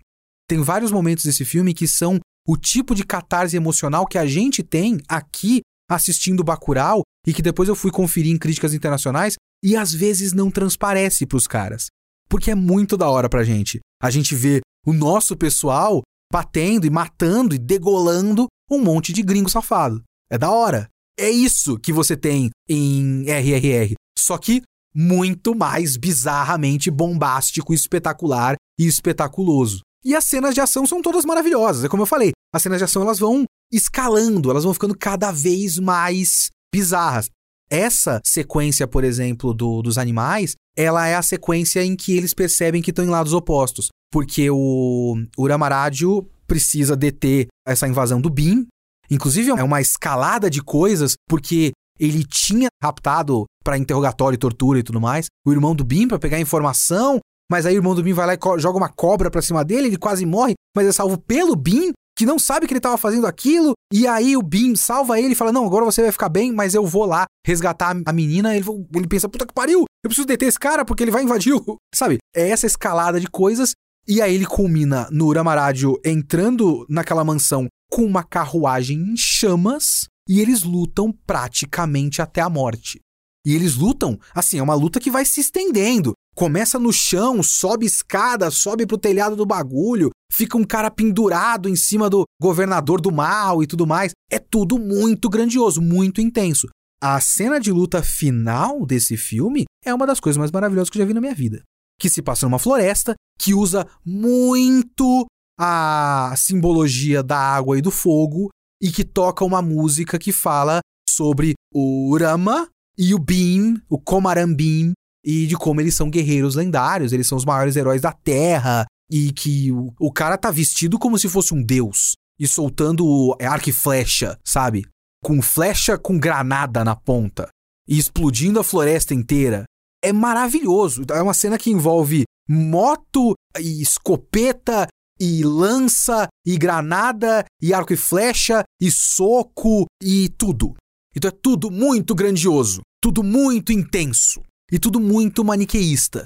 Tem vários momentos desse filme que são o tipo de catarse emocional que a gente tem aqui assistindo Bacurau e que depois eu fui conferir em críticas internacionais e às vezes não transparece para os caras. Porque é muito da hora pra gente. A gente vê o nosso pessoal batendo e matando e degolando um monte de gringo safado. É da hora. É isso que você tem em RRR. Só que muito mais bizarramente bombástico, espetacular e espetaculoso. E as cenas de ação são todas maravilhosas. É como eu falei, as cenas de ação elas vão escalando, elas vão ficando cada vez mais bizarras. Essa sequência, por exemplo, do, dos animais, ela é a sequência em que eles percebem que estão em lados opostos. Porque o Uramaradio precisa deter essa invasão do BIM. Inclusive, é uma escalada de coisas, porque ele tinha raptado para interrogatório, tortura e tudo mais, o irmão do BIM para pegar informação, mas aí o irmão do BIM vai lá e joga uma cobra pra cima dele, ele quase morre, mas é salvo pelo BIM, que não sabe que ele estava fazendo aquilo, e aí o Bim salva ele e fala: Não, agora você vai ficar bem, mas eu vou lá resgatar a menina. Ele, ele pensa: Puta que pariu, eu preciso deter esse cara porque ele vai invadir o. Sabe? É essa escalada de coisas. E aí ele culmina no Uramaradio entrando naquela mansão com uma carruagem em chamas e eles lutam praticamente até a morte. E eles lutam, assim, é uma luta que vai se estendendo. Começa no chão, sobe escada, sobe pro telhado do bagulho, fica um cara pendurado em cima do governador do mal e tudo mais. É tudo muito grandioso, muito intenso. A cena de luta final desse filme é uma das coisas mais maravilhosas que eu já vi na minha vida. Que se passa numa floresta, que usa muito a simbologia da água e do fogo, e que toca uma música que fala sobre o Rama, e o Beam, o Komaran Beam, e de como eles são guerreiros lendários, eles são os maiores heróis da Terra, e que o, o cara tá vestido como se fosse um deus, e soltando arco e flecha, sabe? Com flecha com granada na ponta, e explodindo a floresta inteira. É maravilhoso. É uma cena que envolve moto e escopeta e lança e granada e arco e flecha e soco e tudo. Então é tudo muito grandioso tudo muito intenso e tudo muito maniqueísta.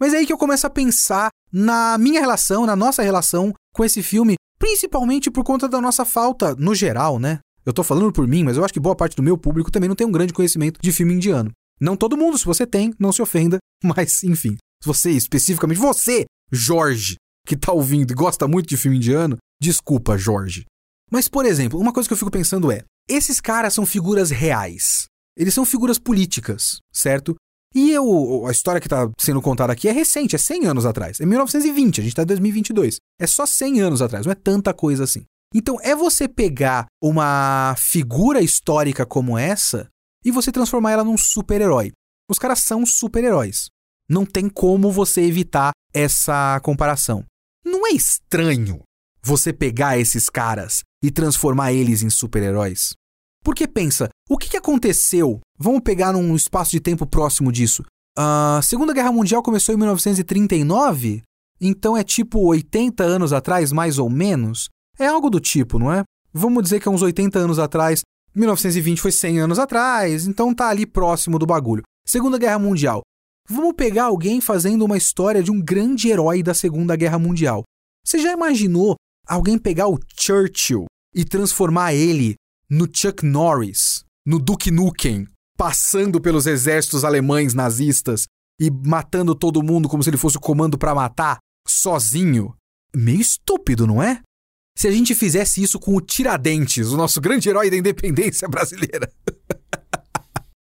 Mas é aí que eu começo a pensar na minha relação, na nossa relação com esse filme, principalmente por conta da nossa falta, no geral, né? Eu tô falando por mim, mas eu acho que boa parte do meu público também não tem um grande conhecimento de filme indiano. Não todo mundo, se você tem, não se ofenda, mas enfim. Você, especificamente você, Jorge, que tá ouvindo e gosta muito de filme indiano, desculpa, Jorge. Mas, por exemplo, uma coisa que eu fico pensando é: esses caras são figuras reais. Eles são figuras políticas, certo? E eu, a história que está sendo contada aqui é recente, é 100 anos atrás. É 1920, a gente está em 2022. É só 100 anos atrás, não é tanta coisa assim. Então, é você pegar uma figura histórica como essa e você transformar ela num super-herói. Os caras são super-heróis. Não tem como você evitar essa comparação. Não é estranho você pegar esses caras e transformar eles em super-heróis? Porque pensa, o que, aconteceu? Vamos pegar num espaço de tempo próximo disso. A Segunda Guerra Mundial começou em 1939? Então é tipo 80 anos atrás, mais ou menos? É algo do tipo, não é? Vamos dizer que é uns 80 anos atrás, 1920 foi 100 anos atrás, então tá ali próximo do bagulho. Segunda Guerra Mundial. Vamos pegar alguém fazendo uma história de um grande herói da Segunda Guerra Mundial. Você já imaginou alguém pegar o Churchill e transformar ele no Chuck Norris, no Duke Nukem, passando pelos exércitos alemães nazistas e matando todo mundo como se ele fosse o comando para matar, sozinho. Meio estúpido, não é? Se a gente fizesse isso com o Tiradentes, o nosso grande herói da independência brasileira.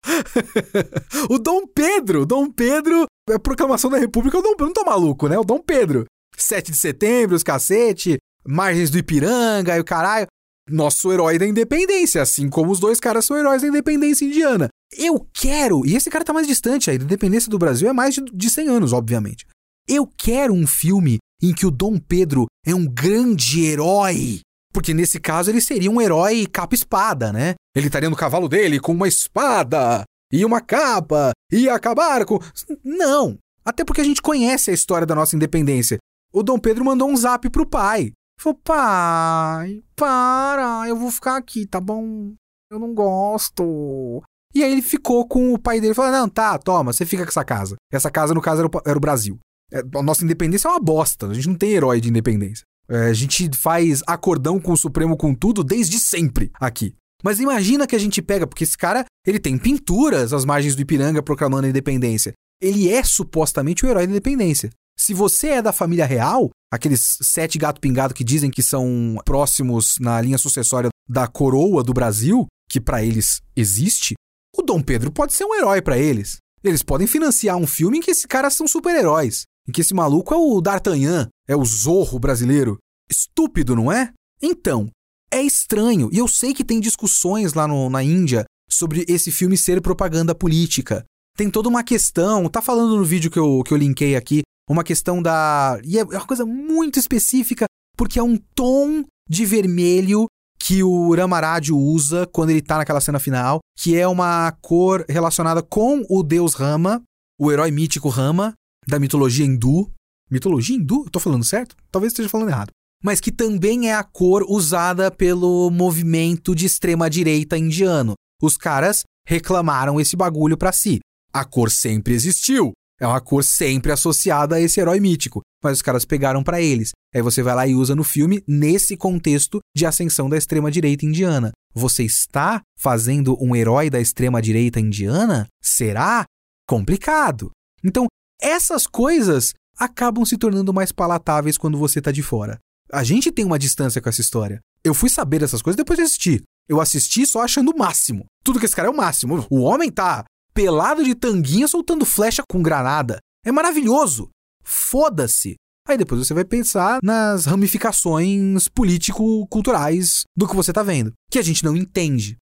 o Dom Pedro, Dom Pedro, a é proclamação da República, o Dom, não tô maluco, né? O Dom Pedro. 7 de setembro, os cacete, margens do Ipiranga e o caralho. nosso herói da independência, assim como os dois caras são heróis da independência indiana. Eu quero, e esse cara tá mais distante, a independência do Brasil é mais de, de 100 anos, obviamente. Eu quero um filme em que o Dom Pedro é um grande herói. Porque nesse caso ele seria um herói capa-espada, né? Ele estaria no cavalo dele com uma espada e uma capa e acabar com. Não! Até porque a gente conhece a história da nossa independência. O Dom Pedro mandou um zap pro pai. Falou: pai, para, eu vou ficar aqui, tá bom? Eu não gosto. E aí ele ficou com o pai dele falou: Não, tá, toma, você fica com essa casa. Essa casa, no caso, era o, era o Brasil. É, a nossa independência é uma bosta. A gente não tem herói de independência. É, a gente faz acordão com o Supremo com tudo desde sempre aqui. Mas imagina que a gente pega, porque esse cara, ele tem pinturas às margens do Ipiranga proclamando a independência. Ele é supostamente o herói da independência. Se você é da família real, aqueles sete gato pingado que dizem que são próximos na linha sucessória da coroa do Brasil, que para eles existe, o Dom Pedro pode ser um herói para eles. Eles podem financiar um filme em que esses caras são super-heróis, em que esse maluco é o D'Artagnan, é o Zorro brasileiro. Estúpido, não é? Então, é estranho, e eu sei que tem discussões lá no, na Índia sobre esse filme ser propaganda política. Tem toda uma questão, tá falando no vídeo que eu, que eu linkei aqui, uma questão da. E é uma coisa muito específica, porque é um tom de vermelho que o Ramaraj usa quando ele tá naquela cena final, que é uma cor relacionada com o deus Rama, o herói mítico Rama, da mitologia hindu. Mitologia hindu? Eu tô falando certo? Talvez esteja falando errado. Mas que também é a cor usada pelo movimento de extrema-direita indiano. Os caras reclamaram esse bagulho para si. A cor sempre existiu. É uma cor sempre associada a esse herói mítico, mas os caras pegaram para eles. Aí você vai lá e usa no filme nesse contexto de ascensão da extrema direita indiana. Você está fazendo um herói da extrema direita indiana? Será? Complicado. Então, essas coisas acabam se tornando mais palatáveis quando você tá de fora. A gente tem uma distância com essa história. Eu fui saber dessas coisas depois de assistir. Eu assisti só achando o máximo. Tudo que esse cara é o máximo. O homem tá pelado de tanguinha soltando flecha com granada. É maravilhoso. Foda-se. Aí depois você vai pensar nas ramificações político-culturais do que você tá vendo, que a gente não entende.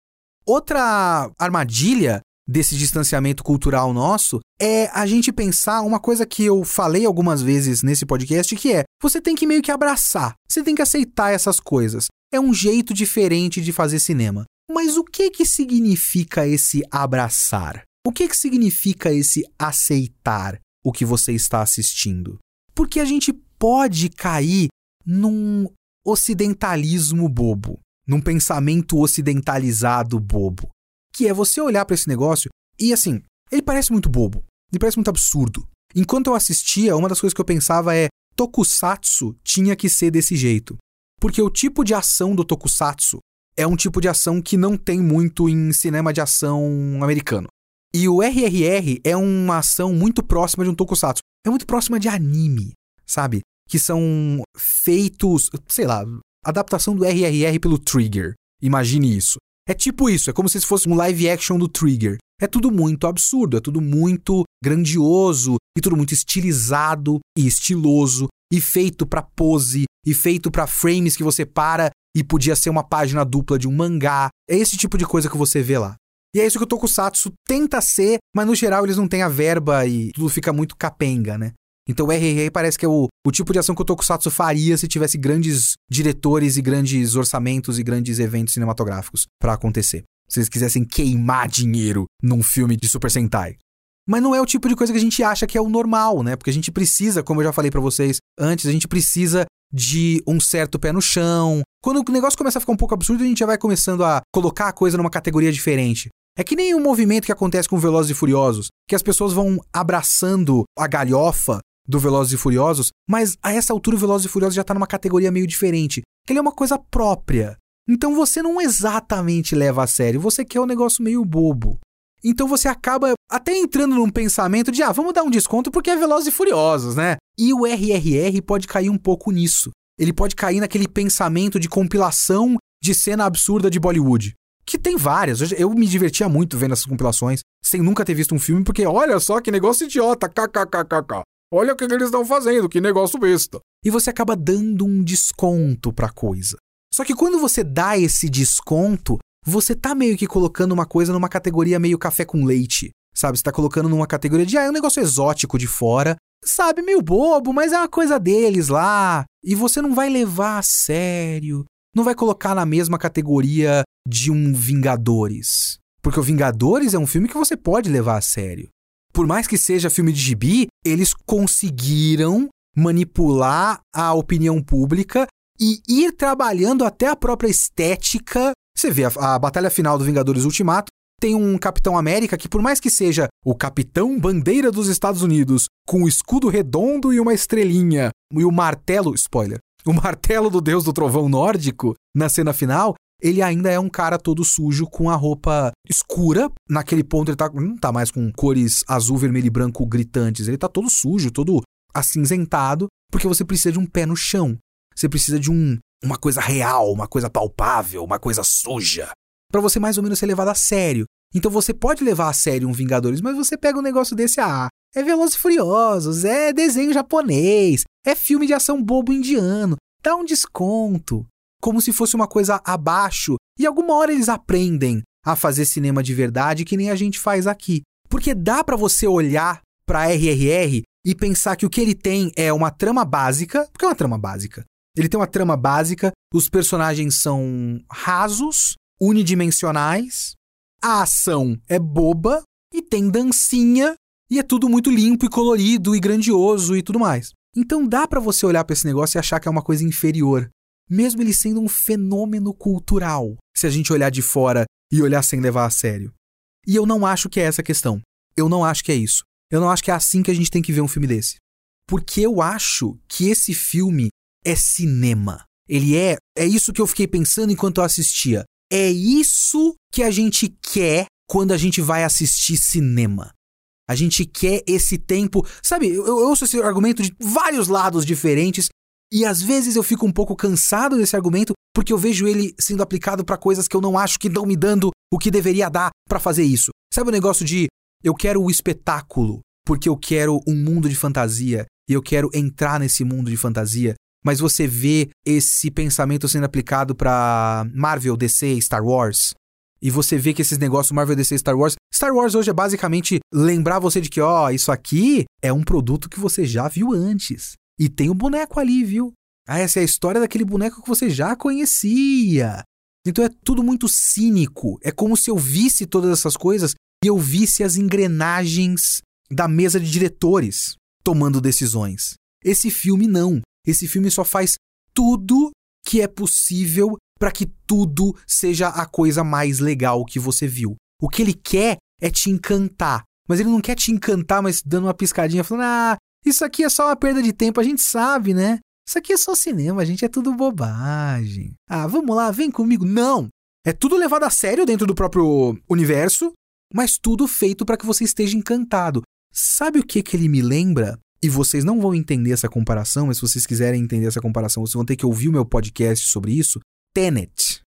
Outra armadilha desse distanciamento cultural nosso é a gente pensar uma coisa que eu falei algumas vezes nesse podcast, que é você tem que meio que abraçar, você tem que aceitar essas coisas. É um jeito diferente de fazer cinema. Mas o que que significa esse abraçar? O que, que significa esse aceitar o que você está assistindo? Porque a gente pode cair num ocidentalismo bobo, num pensamento ocidentalizado bobo, que é você olhar para esse negócio e assim, ele parece muito bobo, ele parece muito absurdo. Enquanto eu assistia, uma das coisas que eu pensava é: tokusatsu tinha que ser desse jeito. Porque o tipo de ação do tokusatsu é um tipo de ação que não tem muito em cinema de ação americano. E o RRR é uma ação muito próxima de um tokusatsu. É muito próxima de anime, sabe? Que são feitos, sei lá, adaptação do RRR pelo Trigger. Imagine isso. É tipo isso, é como se fosse um live action do Trigger. É tudo muito absurdo, é tudo muito grandioso e tudo muito estilizado e estiloso e feito para pose e feito para frames que você para e podia ser uma página dupla de um mangá. É esse tipo de coisa que você vê lá. E é isso que o Tokusatsu tenta ser, mas no geral eles não têm a verba e tudo fica muito capenga, né? Então o RRR parece que é o, o tipo de ação que o Tokusatsu faria se tivesse grandes diretores e grandes orçamentos e grandes eventos cinematográficos para acontecer. Se eles quisessem queimar dinheiro num filme de Super Sentai. Mas não é o tipo de coisa que a gente acha que é o normal, né? Porque a gente precisa, como eu já falei para vocês antes, a gente precisa de um certo pé no chão. Quando o negócio começa a ficar um pouco absurdo, a gente já vai começando a colocar a coisa numa categoria diferente. É que nem um movimento que acontece com Velozes e Furiosos, que as pessoas vão abraçando a galhofa do Velozes e Furiosos, mas a essa altura o Velozes e Furiosos já tá numa categoria meio diferente, que ele é uma coisa própria. Então você não exatamente leva a sério, você quer um negócio meio bobo. Então você acaba até entrando num pensamento de, ah, vamos dar um desconto porque é Velozes e Furiosos, né? E o RRR pode cair um pouco nisso. Ele pode cair naquele pensamento de compilação de cena absurda de Bollywood que tem várias. Eu me divertia muito vendo essas compilações, sem nunca ter visto um filme, porque olha só que negócio idiota, kkkk. Olha o que eles estão fazendo, que negócio besta. E você acaba dando um desconto pra coisa. Só que quando você dá esse desconto, você tá meio que colocando uma coisa numa categoria meio café com leite. Sabe? Você tá colocando numa categoria de, ah, é um negócio exótico de fora. Sabe, meio bobo, mas é uma coisa deles lá. E você não vai levar a sério. Não vai colocar na mesma categoria de um Vingadores. Porque o Vingadores é um filme que você pode levar a sério. Por mais que seja filme de gibi, eles conseguiram manipular a opinião pública e ir trabalhando até a própria estética. Você vê a, a batalha final do Vingadores Ultimato, tem um Capitão América que, por mais que seja o Capitão Bandeira dos Estados Unidos, com o escudo redondo e uma estrelinha, e o martelo, spoiler, o martelo do deus do trovão nórdico, na cena final, ele ainda é um cara todo sujo com a roupa escura. Naquele ponto ele tá, não tá mais com cores azul, vermelho e branco gritantes. Ele tá todo sujo, todo acinzentado, porque você precisa de um pé no chão. Você precisa de um, uma coisa real, uma coisa palpável, uma coisa suja. para você mais ou menos ser levado a sério. Então você pode levar a sério um Vingadores, mas você pega um negócio desse, ah, é Velozes e Furiosos, é desenho japonês, é filme de ação bobo indiano, dá um desconto. Como se fosse uma coisa abaixo. E alguma hora eles aprendem a fazer cinema de verdade que nem a gente faz aqui. Porque dá para você olhar para RRR e pensar que o que ele tem é uma trama básica, porque é uma trama básica. Ele tem uma trama básica, os personagens são rasos, unidimensionais, a ação é boba e tem dancinha e é tudo muito limpo e colorido e grandioso e tudo mais. Então dá para você olhar para esse negócio e achar que é uma coisa inferior, mesmo ele sendo um fenômeno cultural, se a gente olhar de fora e olhar sem levar a sério. E eu não acho que é essa a questão. Eu não acho que é isso. Eu não acho que é assim que a gente tem que ver um filme desse. Porque eu acho que esse filme é cinema. Ele é. É isso que eu fiquei pensando enquanto eu assistia. É isso que a gente quer quando a gente vai assistir cinema. A gente quer esse tempo. Sabe, eu, eu ouço esse argumento de vários lados diferentes e às vezes eu fico um pouco cansado desse argumento porque eu vejo ele sendo aplicado para coisas que eu não acho que estão me dando o que deveria dar para fazer isso. Sabe o negócio de eu quero o espetáculo porque eu quero um mundo de fantasia e eu quero entrar nesse mundo de fantasia, mas você vê esse pensamento sendo aplicado para Marvel, DC, Star Wars, e você vê que esses negócios Marvel, DC, Star Wars, Star Wars hoje é basicamente lembrar você de que, ó, isso aqui é um produto que você já viu antes. E tem um boneco ali, viu? Ah, essa é a história daquele boneco que você já conhecia. Então é tudo muito cínico. É como se eu visse todas essas coisas e eu visse as engrenagens da mesa de diretores tomando decisões. Esse filme não. Esse filme só faz tudo que é possível para que tudo seja a coisa mais legal que você viu. O que ele quer é te encantar. Mas ele não quer te encantar, mas dando uma piscadinha, falando: ah, isso aqui é só uma perda de tempo, a gente sabe, né? Isso aqui é só cinema, a gente é tudo bobagem. Ah, vamos lá, vem comigo. Não! É tudo levado a sério dentro do próprio universo, mas tudo feito para que você esteja encantado. Sabe o que que ele me lembra? E vocês não vão entender essa comparação, mas se vocês quiserem entender essa comparação, vocês vão ter que ouvir o meu podcast sobre isso. Tenet.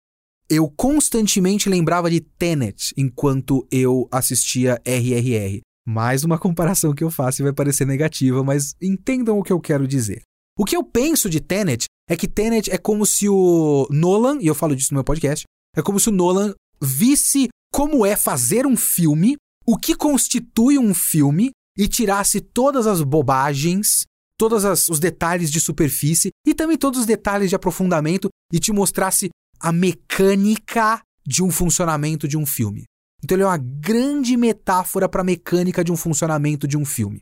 Eu constantemente lembrava de Tenet enquanto eu assistia RRR. Mais uma comparação que eu faço e vai parecer negativa, mas entendam o que eu quero dizer. O que eu penso de Tenet é que Tenet é como se o Nolan, e eu falo disso no meu podcast, é como se o Nolan visse como é fazer um filme, o que constitui um filme e tirasse todas as bobagens, todos os detalhes de superfície e também todos os detalhes de aprofundamento e te mostrasse a mecânica de um funcionamento de um filme. Então ele é uma grande metáfora para a mecânica de um funcionamento de um filme.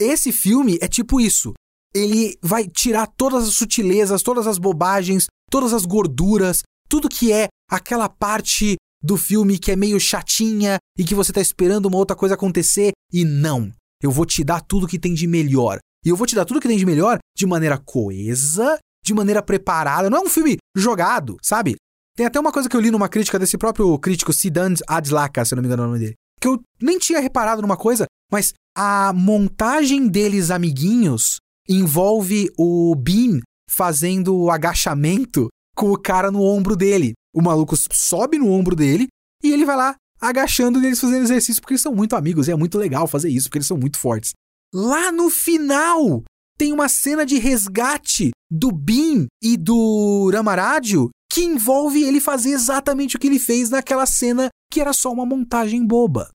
Esse filme é tipo isso. Ele vai tirar todas as sutilezas, todas as bobagens, todas as gorduras, tudo que é aquela parte do filme que é meio chatinha e que você está esperando uma outra coisa acontecer e não. Eu vou te dar tudo que tem de melhor. E eu vou te dar tudo que tem de melhor de maneira coesa, de maneira preparada. Não é um filme jogado, sabe? Tem até uma coisa que eu li numa crítica desse próprio crítico, Sidan Adlaka, se não me engano o nome dele. Que eu nem tinha reparado numa coisa, mas a montagem deles amiguinhos envolve o Bean fazendo o agachamento com o cara no ombro dele. O maluco sobe no ombro dele e ele vai lá agachando eles fazendo exercício porque eles são muito amigos e é muito legal fazer isso porque eles são muito fortes. Lá no final tem uma cena de resgate do Bean e do Ramarádio que envolve ele fazer exatamente o que ele fez naquela cena que era só uma montagem boba.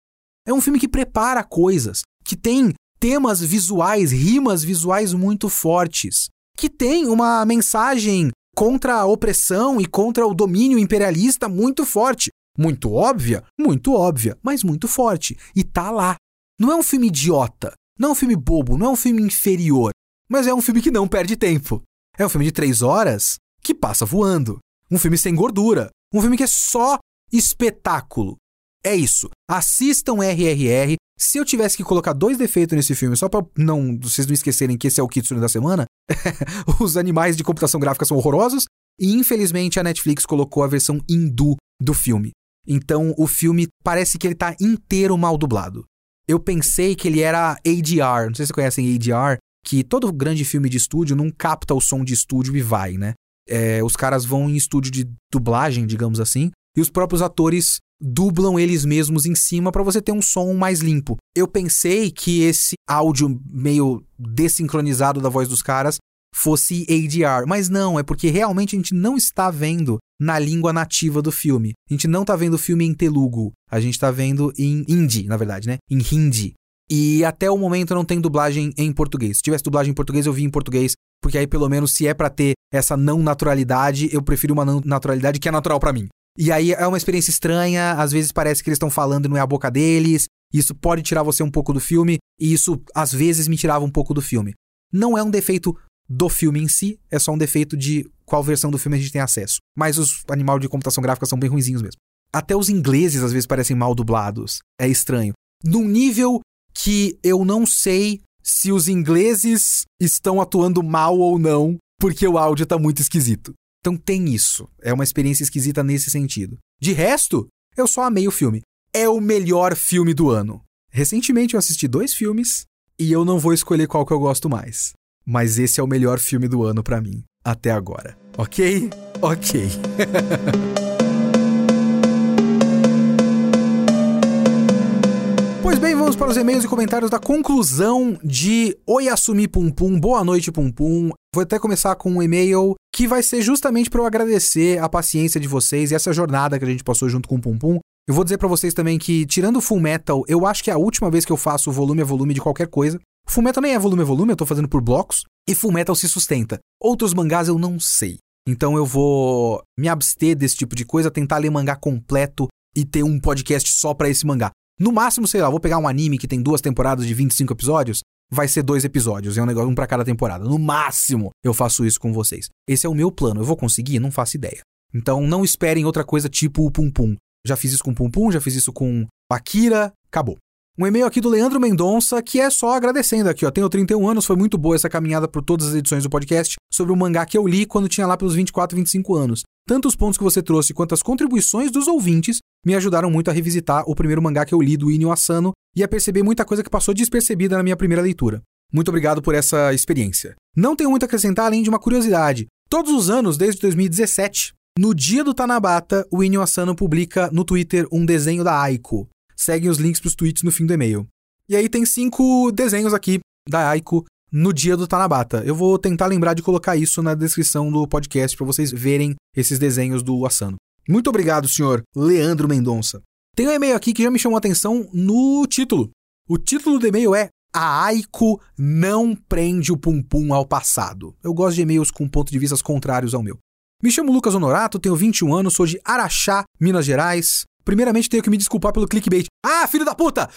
É um filme que prepara coisas, que tem temas visuais, rimas visuais muito fortes, que tem uma mensagem contra a opressão e contra o domínio imperialista muito forte. Muito óbvia? Muito óbvia, mas muito forte. E tá lá. Não é um filme idiota, não é um filme bobo, não é um filme inferior, mas é um filme que não perde tempo. É um filme de três horas que passa voando. Um filme sem gordura. Um filme que é só espetáculo. É isso. Assistam RRR. Se eu tivesse que colocar dois defeitos nesse filme, só para não vocês não esquecerem que esse é o Kitsune da semana, os animais de computação gráfica são horrorosos e infelizmente a Netflix colocou a versão hindu do filme. Então o filme parece que ele tá inteiro mal dublado. Eu pensei que ele era ADR, não sei se vocês conhecem ADR, que todo grande filme de estúdio não capta o som de estúdio e vai, né? É, os caras vão em estúdio de dublagem, digamos assim, e os próprios atores dublam eles mesmos em cima para você ter um som mais limpo. Eu pensei que esse áudio meio desincronizado da voz dos caras fosse ADR, mas não, é porque realmente a gente não está vendo na língua nativa do filme. A gente não está vendo o filme em telugu, a gente está vendo em hindi, na verdade, né? Em hindi. E até o momento não tem dublagem em português. Se tivesse dublagem em português, eu vi em português, porque aí pelo menos se é para ter essa não naturalidade, eu prefiro uma não naturalidade que é natural para mim. E aí é uma experiência estranha, às vezes parece que eles estão falando e não é a boca deles. Isso pode tirar você um pouco do filme, e isso às vezes me tirava um pouco do filme. Não é um defeito do filme em si, é só um defeito de qual versão do filme a gente tem acesso. Mas os animais de computação gráfica são bem ruinzinhos mesmo. Até os ingleses às vezes parecem mal dublados. É estranho. Num nível que eu não sei se os ingleses estão atuando mal ou não, porque o áudio tá muito esquisito. Então tem isso. É uma experiência esquisita nesse sentido. De resto, eu só amei o filme. É o melhor filme do ano. Recentemente eu assisti dois filmes e eu não vou escolher qual que eu gosto mais. Mas esse é o melhor filme do ano para mim, até agora. Ok? Ok. Pois bem, vamos para os e-mails e comentários da conclusão de Oi Assumi Pum Pum, boa noite Pum Pum. Vou até começar com um e-mail que vai ser justamente para eu agradecer a paciência de vocês e essa jornada que a gente passou junto com o Pum Pum. Eu vou dizer para vocês também que, tirando o Full Metal, eu acho que é a última vez que eu faço volume a volume de qualquer coisa. Full Metal nem é volume a volume, eu tô fazendo por blocos. E Full Metal se sustenta. Outros mangás eu não sei. Então eu vou me abster desse tipo de coisa, tentar ler mangá completo e ter um podcast só para esse mangá. No máximo, sei lá, vou pegar um anime que tem duas temporadas de 25 episódios, vai ser dois episódios, é um negócio um para cada temporada. No máximo, eu faço isso com vocês. Esse é o meu plano. Eu vou conseguir? Não faço ideia. Então não esperem outra coisa tipo o Pum Pum. Já fiz isso com Pum Pum, já fiz isso com Akira, acabou. Um e-mail aqui do Leandro Mendonça, que é só agradecendo aqui, ó. Tenho 31 anos, foi muito boa essa caminhada por todas as edições do podcast sobre o mangá que eu li quando tinha lá pelos 24, 25 anos. Tanto os pontos que você trouxe quanto as contribuições dos ouvintes me ajudaram muito a revisitar o primeiro mangá que eu li do Inyo Asano e a perceber muita coisa que passou despercebida na minha primeira leitura. Muito obrigado por essa experiência. Não tenho muito a acrescentar além de uma curiosidade. Todos os anos, desde 2017, no dia do Tanabata, o Inyo Asano publica no Twitter um desenho da Aiko, seguem os links para os tweets no fim do e-mail. E aí tem cinco desenhos aqui da Aiko no dia do Tanabata. Eu vou tentar lembrar de colocar isso na descrição do podcast para vocês verem esses desenhos do Asano. Muito obrigado, senhor Leandro Mendonça. Tem um e-mail aqui que já me chamou a atenção no título. O título do e-mail é A Aiko não prende o pum pum ao passado. Eu gosto de e-mails com pontos de vista contrários ao meu. Me chamo Lucas Honorato, tenho 21 anos, sou de Araxá, Minas Gerais. Primeiramente, tenho que me desculpar pelo clickbait. Ah, filho da puta!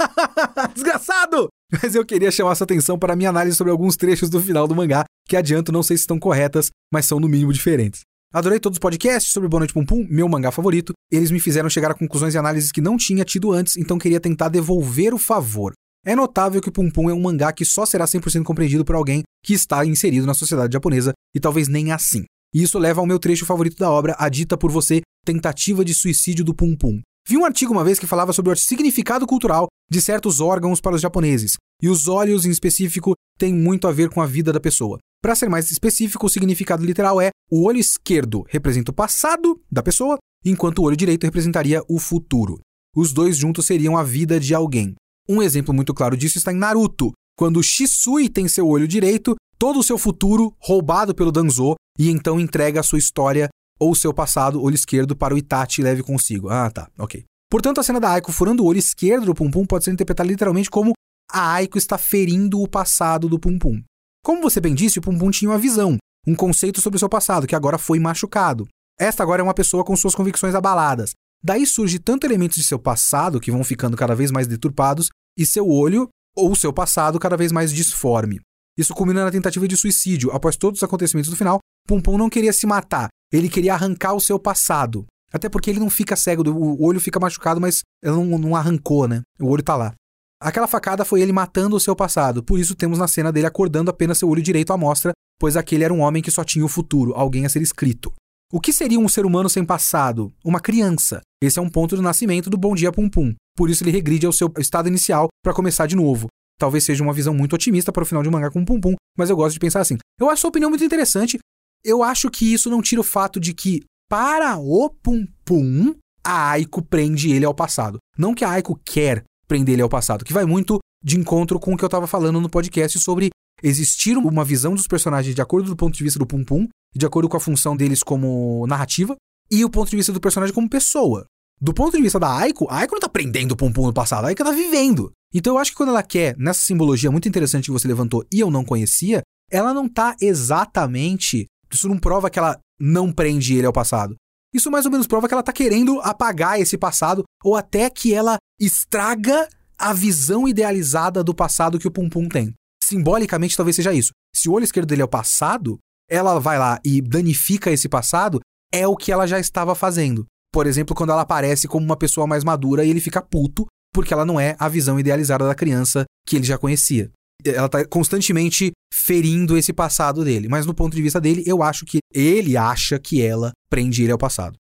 Desgraçado! Mas eu queria chamar sua atenção para a minha análise sobre alguns trechos do final do mangá, que adianto não sei se estão corretas, mas são no mínimo diferentes. Adorei todos os podcasts sobre Boa Pum Pum, meu mangá favorito. Eles me fizeram chegar a conclusões e análises que não tinha tido antes, então queria tentar devolver o favor. É notável que Pum Pum é um mangá que só será 100% compreendido por alguém que está inserido na sociedade japonesa, e talvez nem assim. E isso leva ao meu trecho favorito da obra, a dita por você Tentativa de Suicídio do Pum Pum. Vi um artigo uma vez que falava sobre o significado cultural de certos órgãos para os japoneses, e os olhos em específico têm muito a ver com a vida da pessoa. Para ser mais específico, o significado literal é: o olho esquerdo representa o passado da pessoa, enquanto o olho direito representaria o futuro. Os dois juntos seriam a vida de alguém. Um exemplo muito claro disso está em Naruto, quando Shisui tem seu olho direito, todo o seu futuro roubado pelo Danzo e então entrega a sua história ou seu passado, olho esquerdo, para o Itachi leve consigo. Ah, tá, ok. Portanto, a cena da Aiko furando o olho esquerdo do Pum Pum pode ser interpretada literalmente como a Aiko está ferindo o passado do Pum Pum. Como você bem disse, o Pum Pum tinha uma visão, um conceito sobre o seu passado, que agora foi machucado. Esta agora é uma pessoa com suas convicções abaladas. Daí surge tanto elementos de seu passado, que vão ficando cada vez mais deturpados, e seu olho, ou seu passado, cada vez mais disforme. Isso culmina na tentativa de suicídio. Após todos os acontecimentos do final, Pum não queria se matar, ele queria arrancar o seu passado. Até porque ele não fica cego, o olho fica machucado, mas ele não, não arrancou, né? O olho tá lá. Aquela facada foi ele matando o seu passado, por isso temos na cena dele acordando apenas seu olho direito à mostra, pois aquele era um homem que só tinha o futuro, alguém a ser escrito. O que seria um ser humano sem passado? Uma criança. Esse é um ponto do nascimento do Bom Dia Pum Pum. Por isso ele regride ao seu estado inicial para começar de novo. Talvez seja uma visão muito otimista para o final de um mangá com Pum Pum, mas eu gosto de pensar assim. Eu acho sua opinião muito interessante. Eu acho que isso não tira o fato de que, para o Pum Pum, a Aiko prende ele ao passado. Não que a Aiko quer prender ele ao passado, que vai muito de encontro com o que eu estava falando no podcast sobre existir uma visão dos personagens de acordo do ponto de vista do Pum Pum, de acordo com a função deles como narrativa, e o ponto de vista do personagem como pessoa. Do ponto de vista da Aiko, a Aiko não tá prendendo o Pum Pum no passado, a Aiko tá vivendo. Então eu acho que quando ela quer, nessa simbologia muito interessante que você levantou e eu não conhecia, ela não tá exatamente. Isso não prova que ela não prende ele ao passado. Isso mais ou menos prova que ela tá querendo apagar esse passado, ou até que ela estraga a visão idealizada do passado que o Pum Pum tem. Simbolicamente, talvez seja isso. Se o olho esquerdo dele é o passado, ela vai lá e danifica esse passado, é o que ela já estava fazendo. Por exemplo, quando ela aparece como uma pessoa mais madura e ele fica puto porque ela não é a visão idealizada da criança que ele já conhecia. Ela está constantemente ferindo esse passado dele, mas no ponto de vista dele, eu acho que ele acha que ela prende ele ao passado.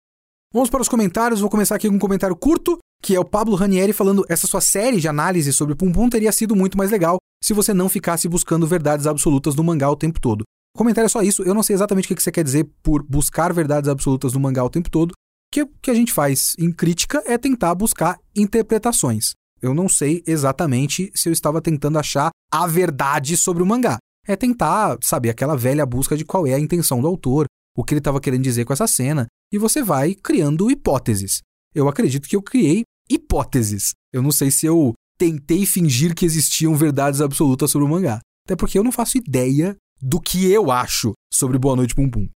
Vamos para os comentários, vou começar aqui com um comentário curto, que é o Pablo Ranieri falando: essa sua série de análise sobre Pum Pum teria sido muito mais legal se você não ficasse buscando verdades absolutas no mangá o tempo todo. O comentário é só isso, eu não sei exatamente o que você quer dizer por buscar verdades absolutas no mangá o tempo todo, que o que a gente faz em crítica é tentar buscar interpretações. Eu não sei exatamente se eu estava tentando achar a verdade sobre o mangá. É tentar, saber aquela velha busca de qual é a intenção do autor, o que ele estava querendo dizer com essa cena, e você vai criando hipóteses. Eu acredito que eu criei hipóteses. Eu não sei se eu tentei fingir que existiam verdades absolutas sobre o mangá. Até porque eu não faço ideia do que eu acho sobre Boa Noite Pum Pum.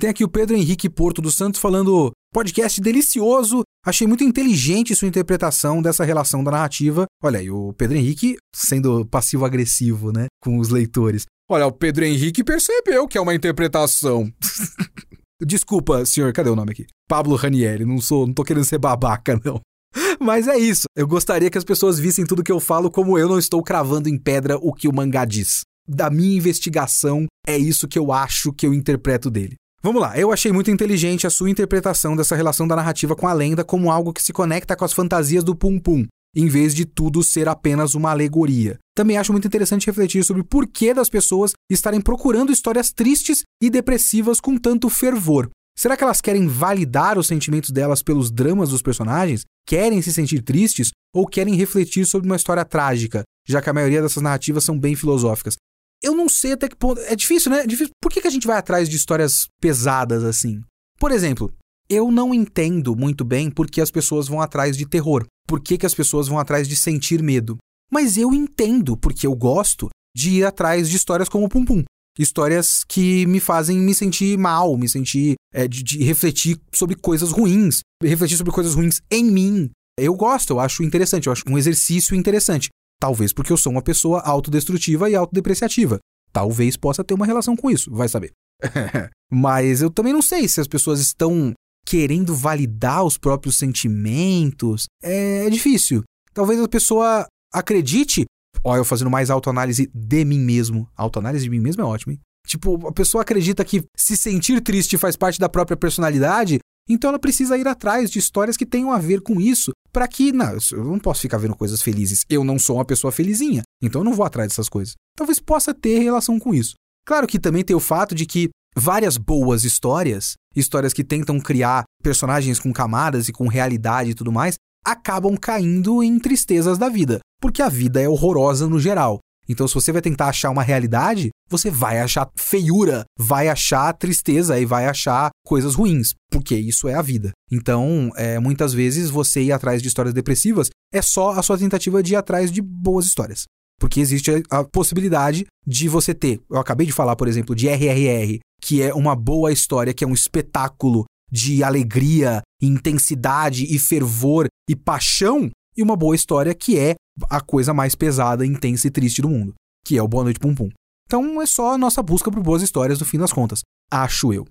Tem aqui o Pedro Henrique Porto dos Santos falando: podcast delicioso, achei muito inteligente sua interpretação dessa relação da narrativa. Olha aí, o Pedro Henrique sendo passivo-agressivo, né, com os leitores. Olha, o Pedro Henrique percebeu que é uma interpretação. Desculpa, senhor, cadê o nome aqui? Pablo Ranieri, não sou, não tô querendo ser babaca, não. Mas é isso. Eu gostaria que as pessoas vissem tudo que eu falo como eu não estou cravando em pedra o que o mangá diz. Da minha investigação, é isso que eu acho que eu interpreto dele. Vamos lá, eu achei muito inteligente a sua interpretação dessa relação da narrativa com a lenda como algo que se conecta com as fantasias do Pum Pum, em vez de tudo ser apenas uma alegoria. Também acho muito interessante refletir sobre o porquê das pessoas estarem procurando histórias tristes e depressivas com tanto fervor. Será que elas querem validar os sentimentos delas pelos dramas dos personagens? Querem se sentir tristes ou querem refletir sobre uma história trágica, já que a maioria dessas narrativas são bem filosóficas? Eu não sei até que ponto. É difícil, né? É difícil. Por que, que a gente vai atrás de histórias pesadas assim? Por exemplo, eu não entendo muito bem por que as pessoas vão atrás de terror. Por que, que as pessoas vão atrás de sentir medo. Mas eu entendo, porque eu gosto de ir atrás de histórias como Pum Pum. Histórias que me fazem me sentir mal, me sentir. É, de, de refletir sobre coisas ruins, refletir sobre coisas ruins em mim. Eu gosto, eu acho interessante, eu acho um exercício interessante. Talvez porque eu sou uma pessoa autodestrutiva e autodepreciativa. Talvez possa ter uma relação com isso, vai saber. Mas eu também não sei se as pessoas estão querendo validar os próprios sentimentos. É, é difícil. Talvez a pessoa acredite. Ó, eu fazendo mais autoanálise de mim mesmo. Autoanálise de mim mesmo é ótimo, hein? Tipo, a pessoa acredita que se sentir triste faz parte da própria personalidade, então ela precisa ir atrás de histórias que tenham a ver com isso, para que, não, eu não posso ficar vendo coisas felizes. Eu não sou uma pessoa felizinha, então eu não vou atrás dessas coisas. Talvez possa ter relação com isso. Claro que também tem o fato de que várias boas histórias, histórias que tentam criar personagens com camadas e com realidade e tudo mais, acabam caindo em tristezas da vida, porque a vida é horrorosa no geral. Então, se você vai tentar achar uma realidade, você vai achar feiura, vai achar tristeza e vai achar coisas ruins, porque isso é a vida. Então, é, muitas vezes você ir atrás de histórias depressivas é só a sua tentativa de ir atrás de boas histórias. Porque existe a, a possibilidade de você ter. Eu acabei de falar, por exemplo, de RRR, que é uma boa história, que é um espetáculo de alegria, intensidade e fervor e paixão, e uma boa história que é a coisa mais pesada, intensa e triste do mundo, que é o Boa Noite Pum Pum. Então é só a nossa busca por boas histórias no fim das contas, acho eu.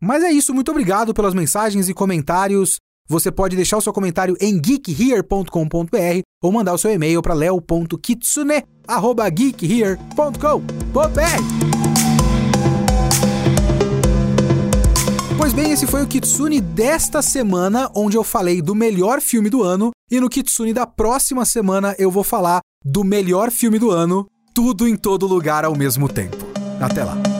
Mas é isso, muito obrigado pelas mensagens e comentários. Você pode deixar o seu comentário em geekhere.com.br ou mandar o seu e-mail para leo.kitsune@geekhere.com.br. Pois bem, esse foi o Kitsune desta semana, onde eu falei do melhor filme do ano, e no Kitsune da próxima semana eu vou falar do melhor filme do ano tudo em todo lugar ao mesmo tempo. Até lá!